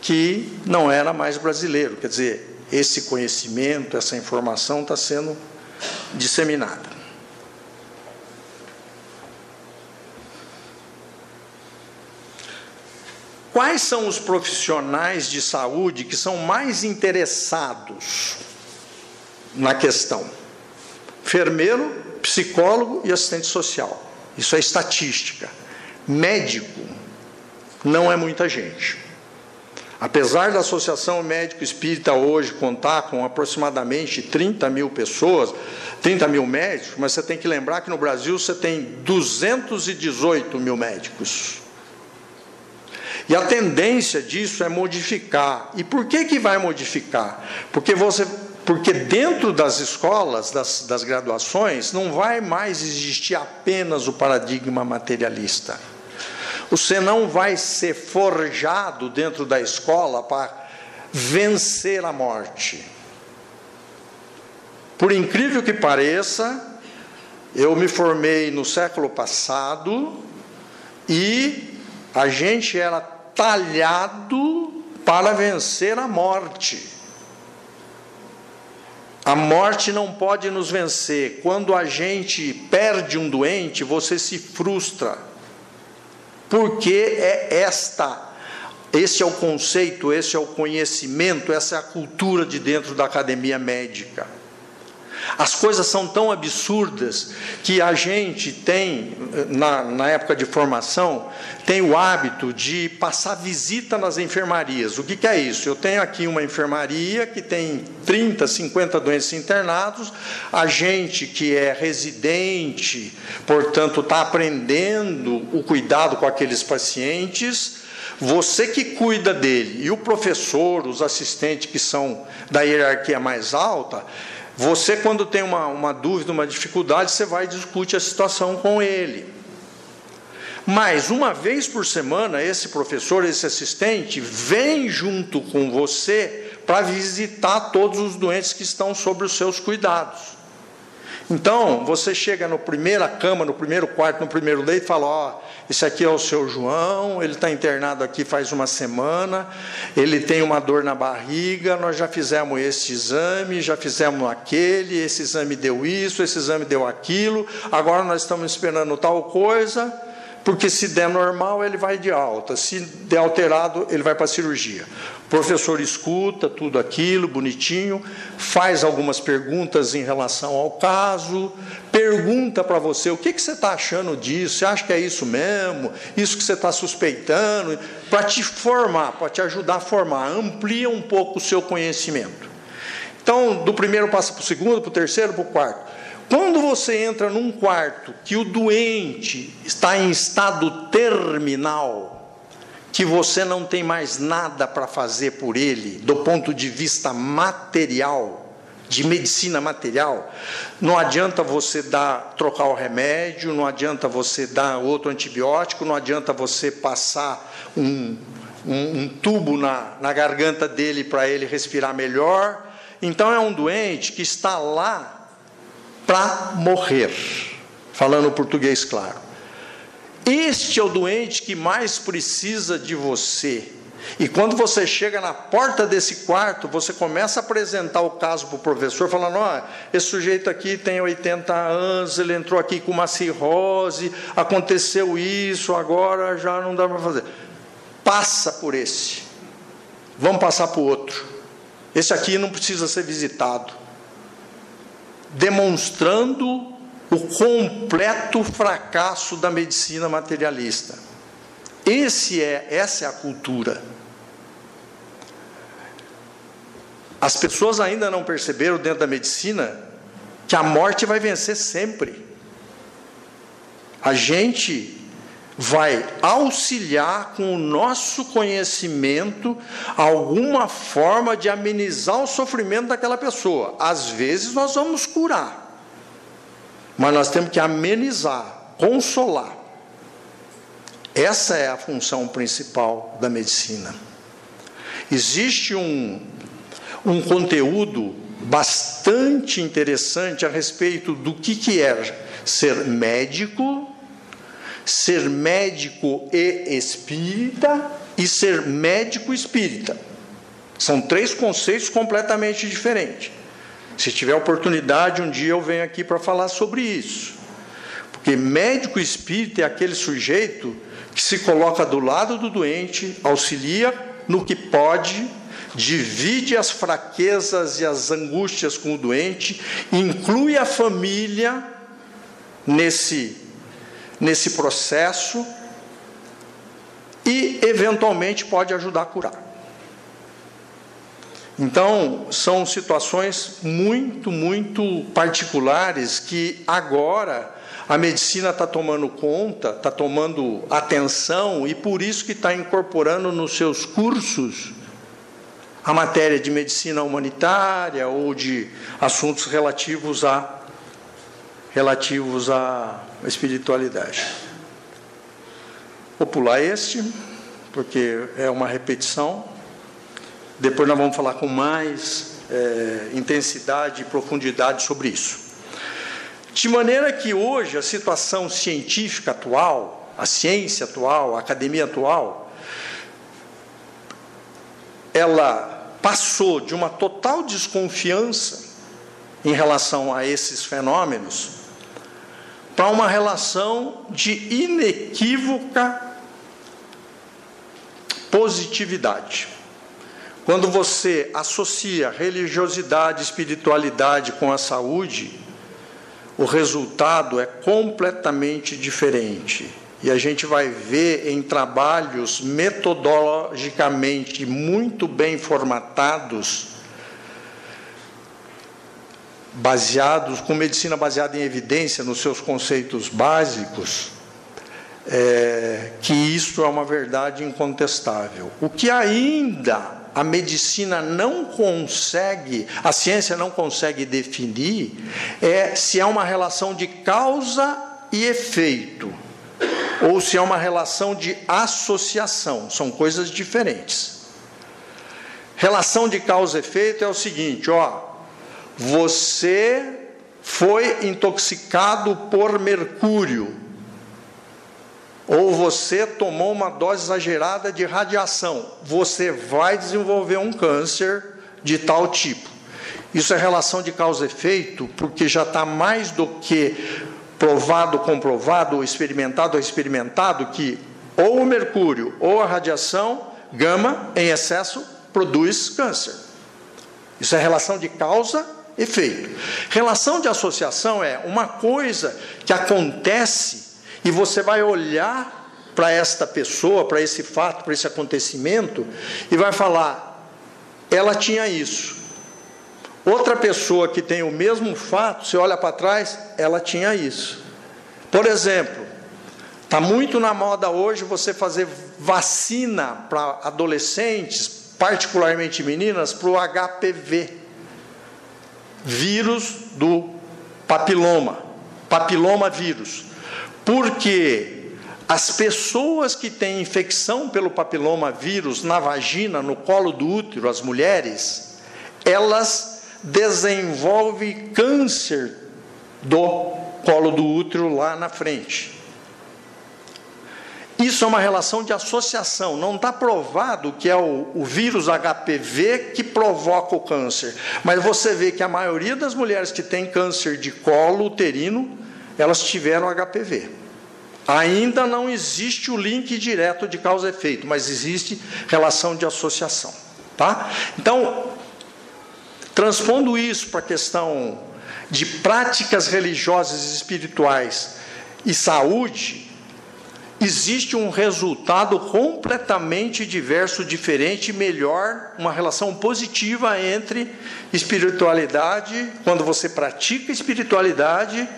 S1: que não era mais brasileiro. Quer dizer, esse conhecimento, essa informação está sendo disseminada. Quais são os profissionais de saúde que são mais interessados na questão? Enfermeiro, psicólogo e assistente social. Isso é estatística. Médico não é muita gente. Apesar da Associação Médico Espírita hoje contar com aproximadamente 30 mil pessoas, 30 mil médicos, mas você tem que lembrar que no Brasil você tem 218 mil médicos. E a tendência disso é modificar. E por que, que vai modificar? Porque você porque dentro das escolas, das, das, graduações, não vai mais existir apenas o paradigma materialista. Você não vai ser forjado dentro da escola para vencer a morte. Por incrível que pareça, eu me formei no século passado e a gente era talhado para vencer a morte. A morte não pode nos vencer. Quando a gente perde um doente, você se frustra. Porque é esta, esse é o conceito, esse é o conhecimento, essa é a cultura de dentro da academia médica. As coisas são tão absurdas que a gente tem, na, na, época de formação, tem o hábito de passar visita nas enfermarias. O que, que é isso? Eu tenho aqui uma enfermaria que tem 30, 50 doentes internados, a gente que é residente, portanto, está aprendendo o cuidado com aqueles pacientes. Você que cuida dele e o professor, os assistentes que são da hierarquia mais alta, você, quando tem uma, uma dúvida, uma dificuldade, você vai e discute a situação com ele. Mas, uma vez por semana, esse professor, esse assistente, vem junto com você para visitar todos os doentes que estão sob os seus cuidados. Então, você chega no primeira cama, no primeiro quarto, no primeiro leito e fala: Ó, oh, esse aqui é o seu João, ele está internado aqui faz uma semana, ele tem uma dor na barriga, nós já fizemos esse exame, já fizemos aquele, esse exame deu isso, esse exame deu aquilo, agora nós estamos esperando tal coisa porque se der normal, ele vai de alta, se der alterado, ele vai para a cirurgia. O professor escuta tudo aquilo, bonitinho, faz algumas perguntas em relação ao caso, pergunta para você o que, que você está achando disso, você acha que é isso mesmo, isso que você está suspeitando, para te formar, para te ajudar a formar, amplia um pouco o seu conhecimento. Então, do primeiro passa para o segundo, para o terceiro, para o quarto. Quando você entra num quarto que o doente está em estado terminal, que você não tem mais nada para fazer por ele, do ponto de vista material, de medicina material, não adianta você dar trocar o remédio, não adianta você dar outro antibiótico, não adianta você passar um, um, um tubo na, na garganta dele para ele respirar melhor. Então é um doente que está lá para morrer. Falando português claro. Este é o doente que mais precisa de você. E quando você chega na porta desse quarto, você começa a apresentar o caso para o professor, falando: ó, esse sujeito aqui tem 80 anos, ele entrou aqui com uma cirrose, aconteceu isso, agora já não dá para fazer. Passa por esse. Vamos passar para o outro. Esse aqui não precisa ser visitado demonstrando o completo fracasso da medicina materialista. Esse é, essa é a cultura. As pessoas ainda não perceberam dentro da medicina que a morte vai vencer sempre. A gente vai auxiliar com o nosso conhecimento alguma forma de amenizar o sofrimento daquela pessoa. Às vezes nós vamos curar, mas nós temos que amenizar, consolar. Essa é a função principal da medicina. Existe um, um conteúdo bastante interessante a respeito do que, que é ser médico, ser médico e espírita e ser médico espírita. São três conceitos completamente diferentes. Se tiver oportunidade, um dia eu venho aqui para falar sobre isso. Porque médico espírita é aquele sujeito que se coloca do lado do doente, auxilia no que pode, divide as fraquezas e as angústias com o doente, inclui a família nesse, nesse processo e, eventualmente, pode ajudar a curar. Então, são situações muito, muito particulares que agora a medicina está tomando conta, está tomando atenção e por isso que está incorporando nos seus cursos a matéria de medicina humanitária ou de assuntos relativos a relativos à espiritualidade. Vou pular este, porque é uma repetição. Depois nós vamos falar com mais é, intensidade e profundidade sobre isso. De maneira que hoje a situação científica atual, a ciência atual, a academia atual, ela passou de uma total desconfiança em relação a esses fenômenos para uma relação de inequívoca positividade. Quando você associa religiosidade, espiritualidade com a saúde, o resultado é completamente diferente. E a gente vai ver em trabalhos metodologicamente muito bem formatados, baseados, com medicina baseada em evidência nos seus conceitos básicos, é, que isso é uma verdade incontestável. O que ainda a medicina não consegue, a ciência não consegue definir, é se é uma relação de causa e efeito, ou se é uma relação de associação, são coisas diferentes. Relação de causa e efeito é o seguinte, ó, você foi intoxicado por mercúrio, ou você tomou uma dose exagerada de radiação, você vai desenvolver um câncer de tal tipo. Isso é relação de causa e efeito, porque já está mais do que provado, comprovado, experimentado ou experimentado que ou o mercúrio ou a radiação gama em excesso produz câncer. Isso é relação de causa efeito. Relação de associação é uma coisa que acontece e você vai olhar para esta pessoa, para esse fato, para esse acontecimento, e vai falar: ela tinha isso. Outra pessoa que tem o mesmo fato, você olha para trás, ela tinha isso. Por exemplo, está muito na moda hoje você fazer vacina para adolescentes, particularmente meninas, para o HPV, vírus do papiloma, papiloma vírus. Porque as pessoas que têm infecção pelo papiloma vírus na vagina, no colo do útero, as mulheres, elas desenvolvem câncer do colo do útero lá na frente. Isso é uma relação de associação. Não está provado que é o, o, vírus HPV que provoca o câncer. Mas você vê que a maioria das mulheres que têm câncer de colo uterino elas tiveram HPV. Ainda não existe o link direto de causa e efeito, mas existe relação de associação. Tá? Então, transpondo isso para a questão de práticas religiosas e espirituais e saúde, existe um resultado completamente diverso, diferente, melhor, uma relação positiva entre espiritualidade, quando você pratica espiritualidade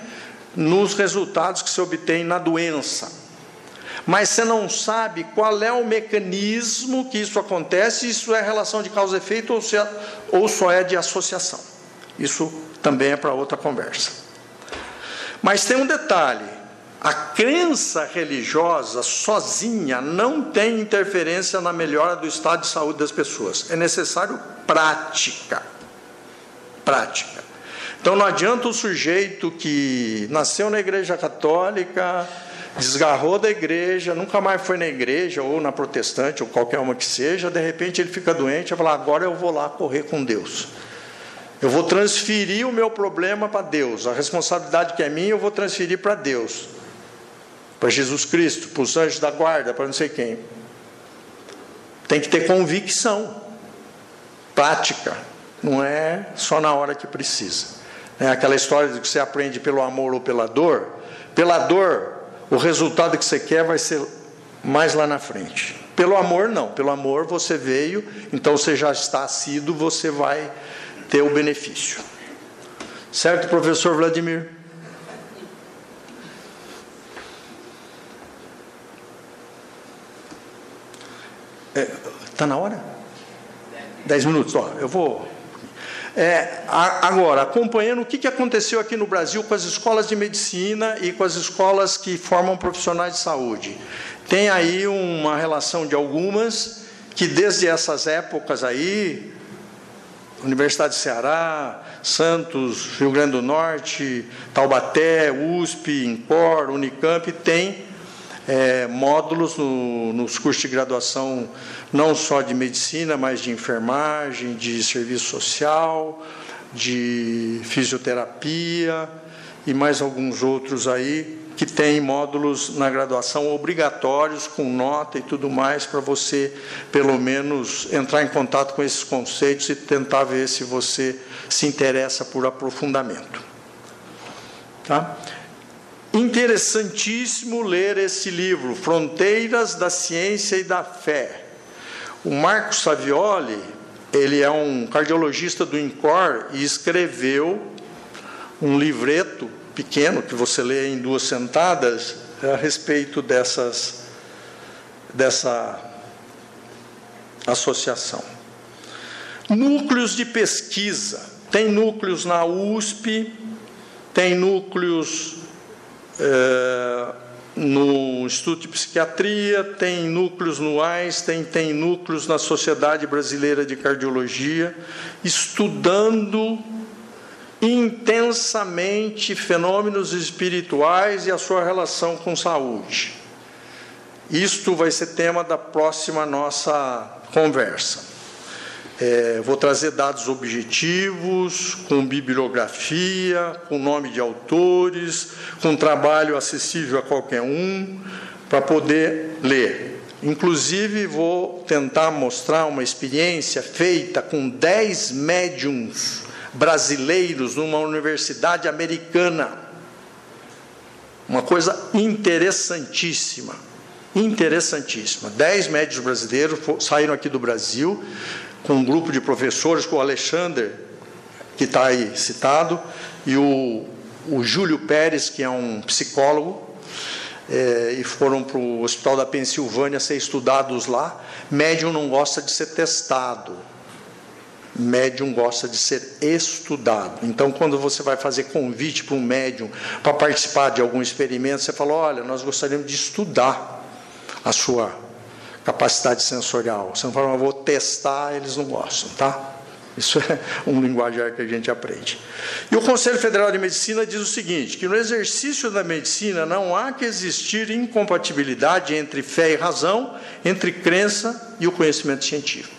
S1: nos resultados que se obtém na doença. Mas você não sabe qual é o mecanismo que isso acontece, isso é relação de causa e efeito ou, se, é, ou só é de associação. Isso também é para outra conversa. Mas tem um detalhe: a crença religiosa sozinha não tem interferência na melhora do estado de saúde das pessoas. É necessário prática. Prática. Então não adianta o sujeito que nasceu na igreja católica, desgarrou da igreja, nunca mais foi na igreja, ou na protestante, ou qualquer uma que seja, de repente ele fica doente e fala: agora eu vou lá correr com Deus. Eu vou transferir o meu problema para Deus. A responsabilidade que é minha, eu vou transferir para Deus para Jesus Cristo, para os anjos da guarda, para não sei quem. Tem que ter convicção, prática, não é só na hora que precisa. É aquela história de que você aprende pelo amor ou pela dor. Pela dor, o resultado que você quer vai ser mais lá na frente. Pelo amor, não. Pelo amor, você veio, então você já está sido, você vai ter o benefício. Certo, professor Vladimir? Está é, tá na hora? Dez minutos, ó, eu vou. É, agora, acompanhando o que aconteceu aqui no Brasil com as escolas de medicina e com as escolas que formam profissionais de saúde. Tem aí uma relação de algumas que desde essas épocas aí, Universidade de Ceará, Santos, Rio Grande do Norte, Taubaté, USP, Incor, Unicamp, tem é, módulos no, nos cursos de graduação, não só de medicina, mas de enfermagem, de serviço social, de fisioterapia e mais alguns outros aí que tem módulos na graduação obrigatórios com nota e tudo mais para você pelo menos entrar em contato com esses conceitos e tentar ver se você se interessa por aprofundamento. Tá? Interessantíssimo ler esse livro, Fronteiras da Ciência e da Fé. O Marcos Savioli, ele é um cardiologista do INCOR e escreveu um livreto pequeno que você lê em duas sentadas a respeito dessas dessa associação. Núcleos de pesquisa. Tem núcleos na USP, tem núcleos é, no Instituto de Psiquiatria, tem núcleos no Einstein, tem núcleos na Sociedade Brasileira de Cardiologia, estudando intensamente fenômenos espirituais e a sua relação com saúde. Isto vai ser tema da próxima nossa conversa. É, vou trazer dados objetivos, com bibliografia, com nome de autores, com trabalho acessível a qualquer um, para poder ler. Inclusive, vou tentar mostrar uma experiência feita com 10 médiums brasileiros numa universidade americana. Uma coisa interessantíssima. Interessantíssima. Dez médios brasileiros saíram aqui do Brasil, com um grupo de professores, com o Alexander, que está aí citado, e o, o Júlio Pérez, que é um psicólogo, é, e foram para o Hospital da Pensilvânia ser estudados lá. Médium não gosta de ser testado. Médium gosta de ser estudado. Então, quando você vai fazer convite para um médium para participar de algum experimento, você fala: olha, nós gostaríamos de estudar a sua capacidade sensorial. Você não fala, vou testar, eles não gostam, tá? Isso é um linguajar que a gente aprende. E o Conselho Federal de Medicina diz o seguinte: que no exercício da medicina não há que existir incompatibilidade entre fé e razão, entre crença e o conhecimento científico.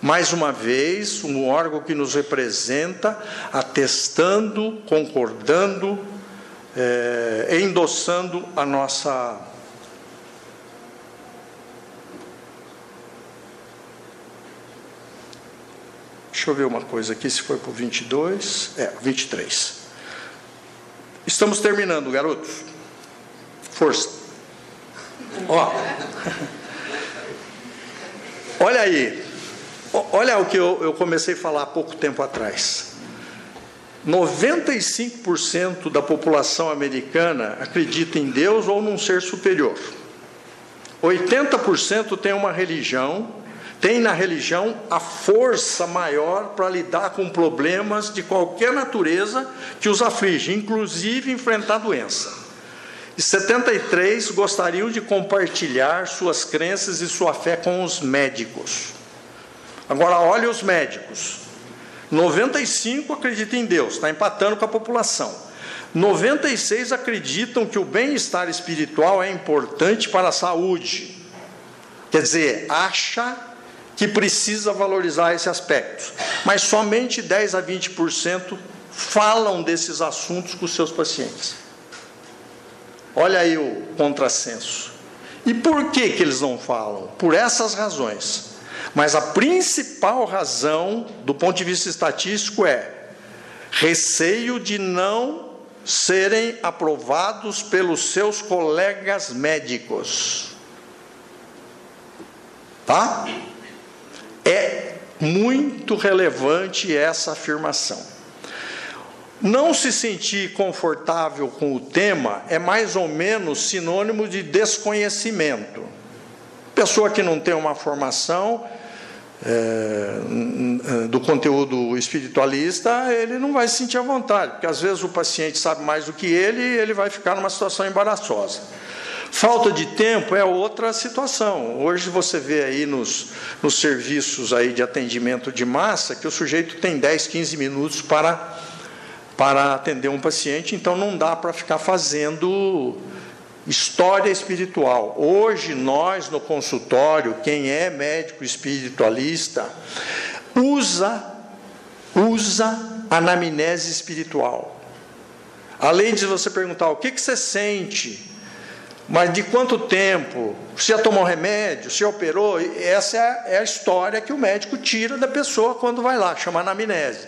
S1: Mais uma vez, um órgão que nos representa, atestando, concordando, é, endossando a nossa Deixa eu ver uma coisa aqui, se foi para o 22. É, 23. Estamos terminando, garotos. Força. Ó. Olha aí. Olha o que eu, eu comecei a falar há pouco tempo atrás. 95% da população americana acredita em Deus ou num ser superior. 80% tem uma religião, tem na religião a força maior para lidar com problemas de qualquer natureza que os aflige, inclusive enfrentar doença. E 73 gostariam de compartilhar suas crenças e sua fé com os médicos. Agora, olhe os médicos. 95 acreditam em Deus, está empatando com a população. 96 acreditam que o bem-estar espiritual é importante para a saúde. Quer dizer, acha que precisa valorizar esse aspecto. Mas somente 10 a 20% falam desses assuntos com seus pacientes. Olha aí o contrassenso. E por que, que eles não falam? Por essas razões. Mas a principal razão, do ponto de vista estatístico, é receio de não serem aprovados pelos seus colegas médicos. Tá? É muito relevante essa afirmação. Não se sentir confortável com o tema é mais ou menos sinônimo de desconhecimento. Pessoa que não tem uma formação é, do conteúdo espiritualista, ele não vai se sentir à vontade, porque às vezes o paciente sabe mais do que ele e ele vai ficar numa situação embaraçosa. Falta de tempo é outra situação. Hoje você vê aí nos, nos serviços aí de atendimento de massa que o sujeito tem 10, 15 minutos para para atender um paciente, então não dá para ficar fazendo história espiritual. Hoje nós no consultório, quem é médico espiritualista, usa usa anamnese espiritual. Além de você perguntar o que, que você sente, mas de quanto tempo, já tomou remédio, se operou, essa é a, é a história que o médico tira da pessoa quando vai lá, chama anamnese.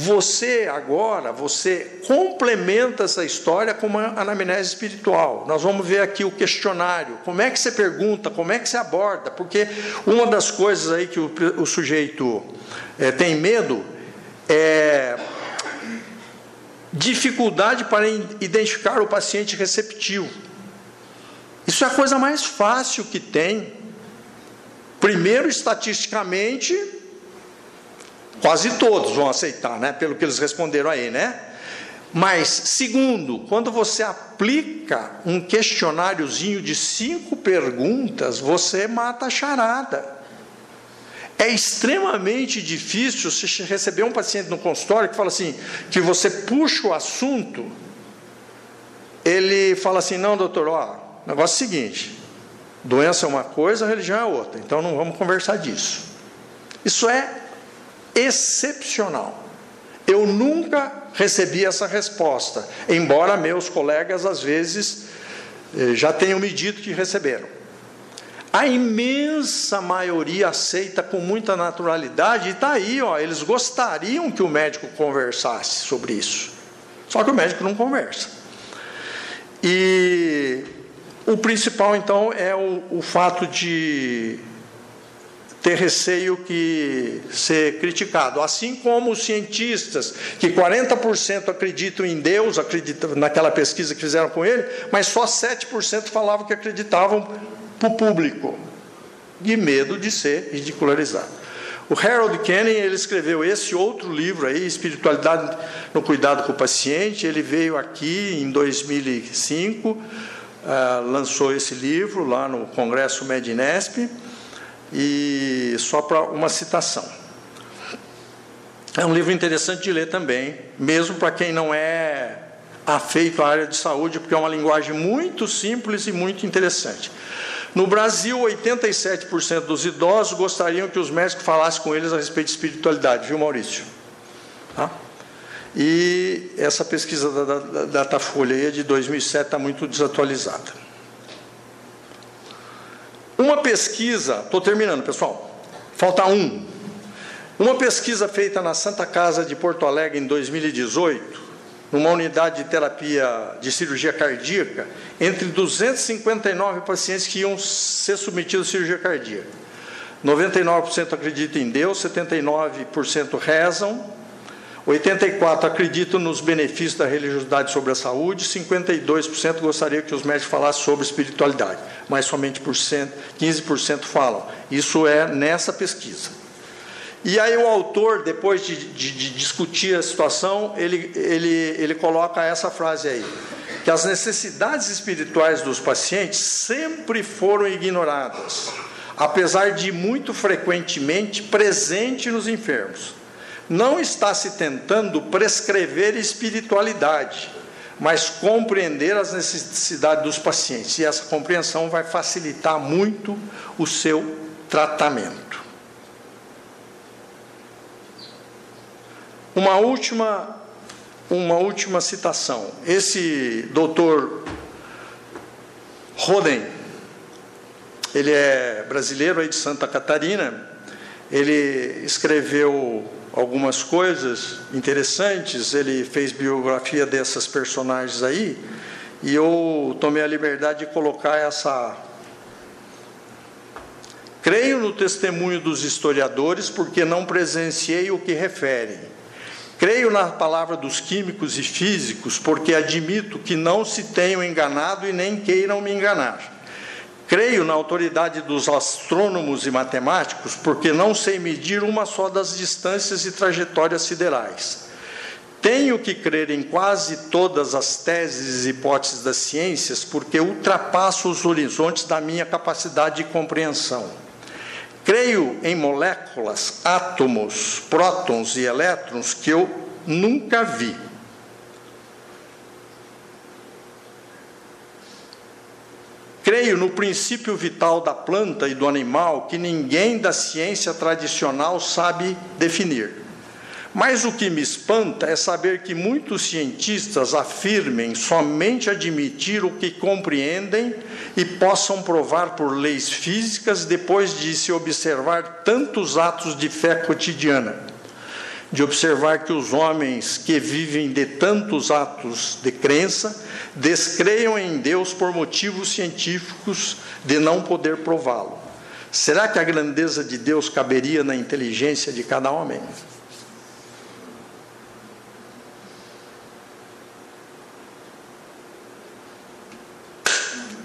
S1: Você agora, você complementa essa história com uma anamnese espiritual. Nós vamos ver aqui o questionário. Como é que você pergunta? Como é que você aborda? Porque uma das coisas aí que o, o sujeito é, tem medo é dificuldade para identificar o paciente receptivo. Isso é a coisa mais fácil que tem. Primeiro, estatisticamente, Quase todos vão aceitar, né? Pelo que eles responderam aí, né? Mas, segundo, quando você aplica um questionáriozinho de cinco perguntas, você mata a charada. É extremamente difícil você receber um paciente no consultório que fala assim, que você puxa o assunto, ele fala assim, não, doutor, ó, negócio é o seguinte, doença é uma coisa, religião é outra, então não vamos conversar disso. Isso é excepcional. Eu nunca recebi essa resposta, embora meus colegas às vezes eh, já tenham me dito que receberam. A imensa maioria aceita com muita naturalidade e está aí, ó, eles gostariam que o médico conversasse sobre isso. Só que o médico não conversa. E o principal, então, é o, o fato de ter receio que ser criticado. Assim como os cientistas, que 40% acreditam em Deus, acreditam naquela pesquisa que fizeram com ele, mas só 7% falavam que acreditavam para o público, de medo de ser ridicularizado. O Harold Kenny ele escreveu esse outro livro aí, Espiritualidade no Cuidado com o Paciente. Ele veio aqui em 2005, uh, ah, lançou esse livro lá no Congresso Medinesp. E só para uma citação. É um livro interessante de ler também, mesmo para quem não é afeito à área de saúde, porque é uma linguagem muito simples e muito interessante. No Brasil, 87% dos idosos gostariam que os médicos falassem com eles a respeito de espiritualidade, viu, Maurício? Tá? E essa pesquisa da, da Datafolha de 2007 está muito desatualizada. Uma pesquisa, estou terminando, pessoal, falta um. Uma pesquisa feita na Santa Casa de Porto Alegre em 2018, numa unidade de terapia de cirurgia cardíaca, entre 259 pacientes que iam ser submetidos à cirurgia cardíaca. 99% acreditam em Deus, 79% rezam, 84 acreditam nos benefícios da religiosidade sobre a saúde, 52% gostaria que os médicos falassem sobre espiritualidade, mas somente por cento, 15% falam. Isso é nessa pesquisa. E aí o autor, depois de, de, de discutir a situação, ele, ele, ele coloca essa frase aí, que as necessidades espirituais dos pacientes sempre foram ignoradas, apesar de muito frequentemente presente nos enfermos. Não está se tentando prescrever espiritualidade, mas compreender as necessidades dos pacientes. E essa compreensão vai facilitar muito o seu tratamento. Uma última, uma última citação. Esse doutor Roden, ele é brasileiro aí de Santa Catarina, ele escreveu algumas coisas interessantes, ele fez biografia dessas personagens aí, e eu tomei a liberdade de colocar essa. Creio no testemunho dos historiadores, porque não presenciei o que referem Creio na palavra dos químicos e físicos, porque admito que não se tenham enganado e nem queiram me enganar. Creio na autoridade dos astrônomos e matemáticos, porque não sei medir uma só das distâncias e trajetórias siderais. Tenho que crer em quase todas as teses e hipóteses das ciências, porque ultrapasso os horizontes da minha capacidade de compreensão. Creio em moléculas, átomos, prótons e elétrons que eu nunca vi. Creio no princípio vital da planta e do animal que ninguém da ciência tradicional sabe definir. Mas o que me espanta é saber que muitos cientistas afirmem somente admitir o que compreendem e possam provar por leis físicas depois de se observar tantos atos de fé cotidiana, de observar que os homens que vivem de tantos atos de crença descreiam em Deus por motivos científicos de não poder prová-lo. Será que a grandeza de Deus caberia na inteligência de cada homem?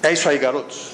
S1: É isso aí, garotos.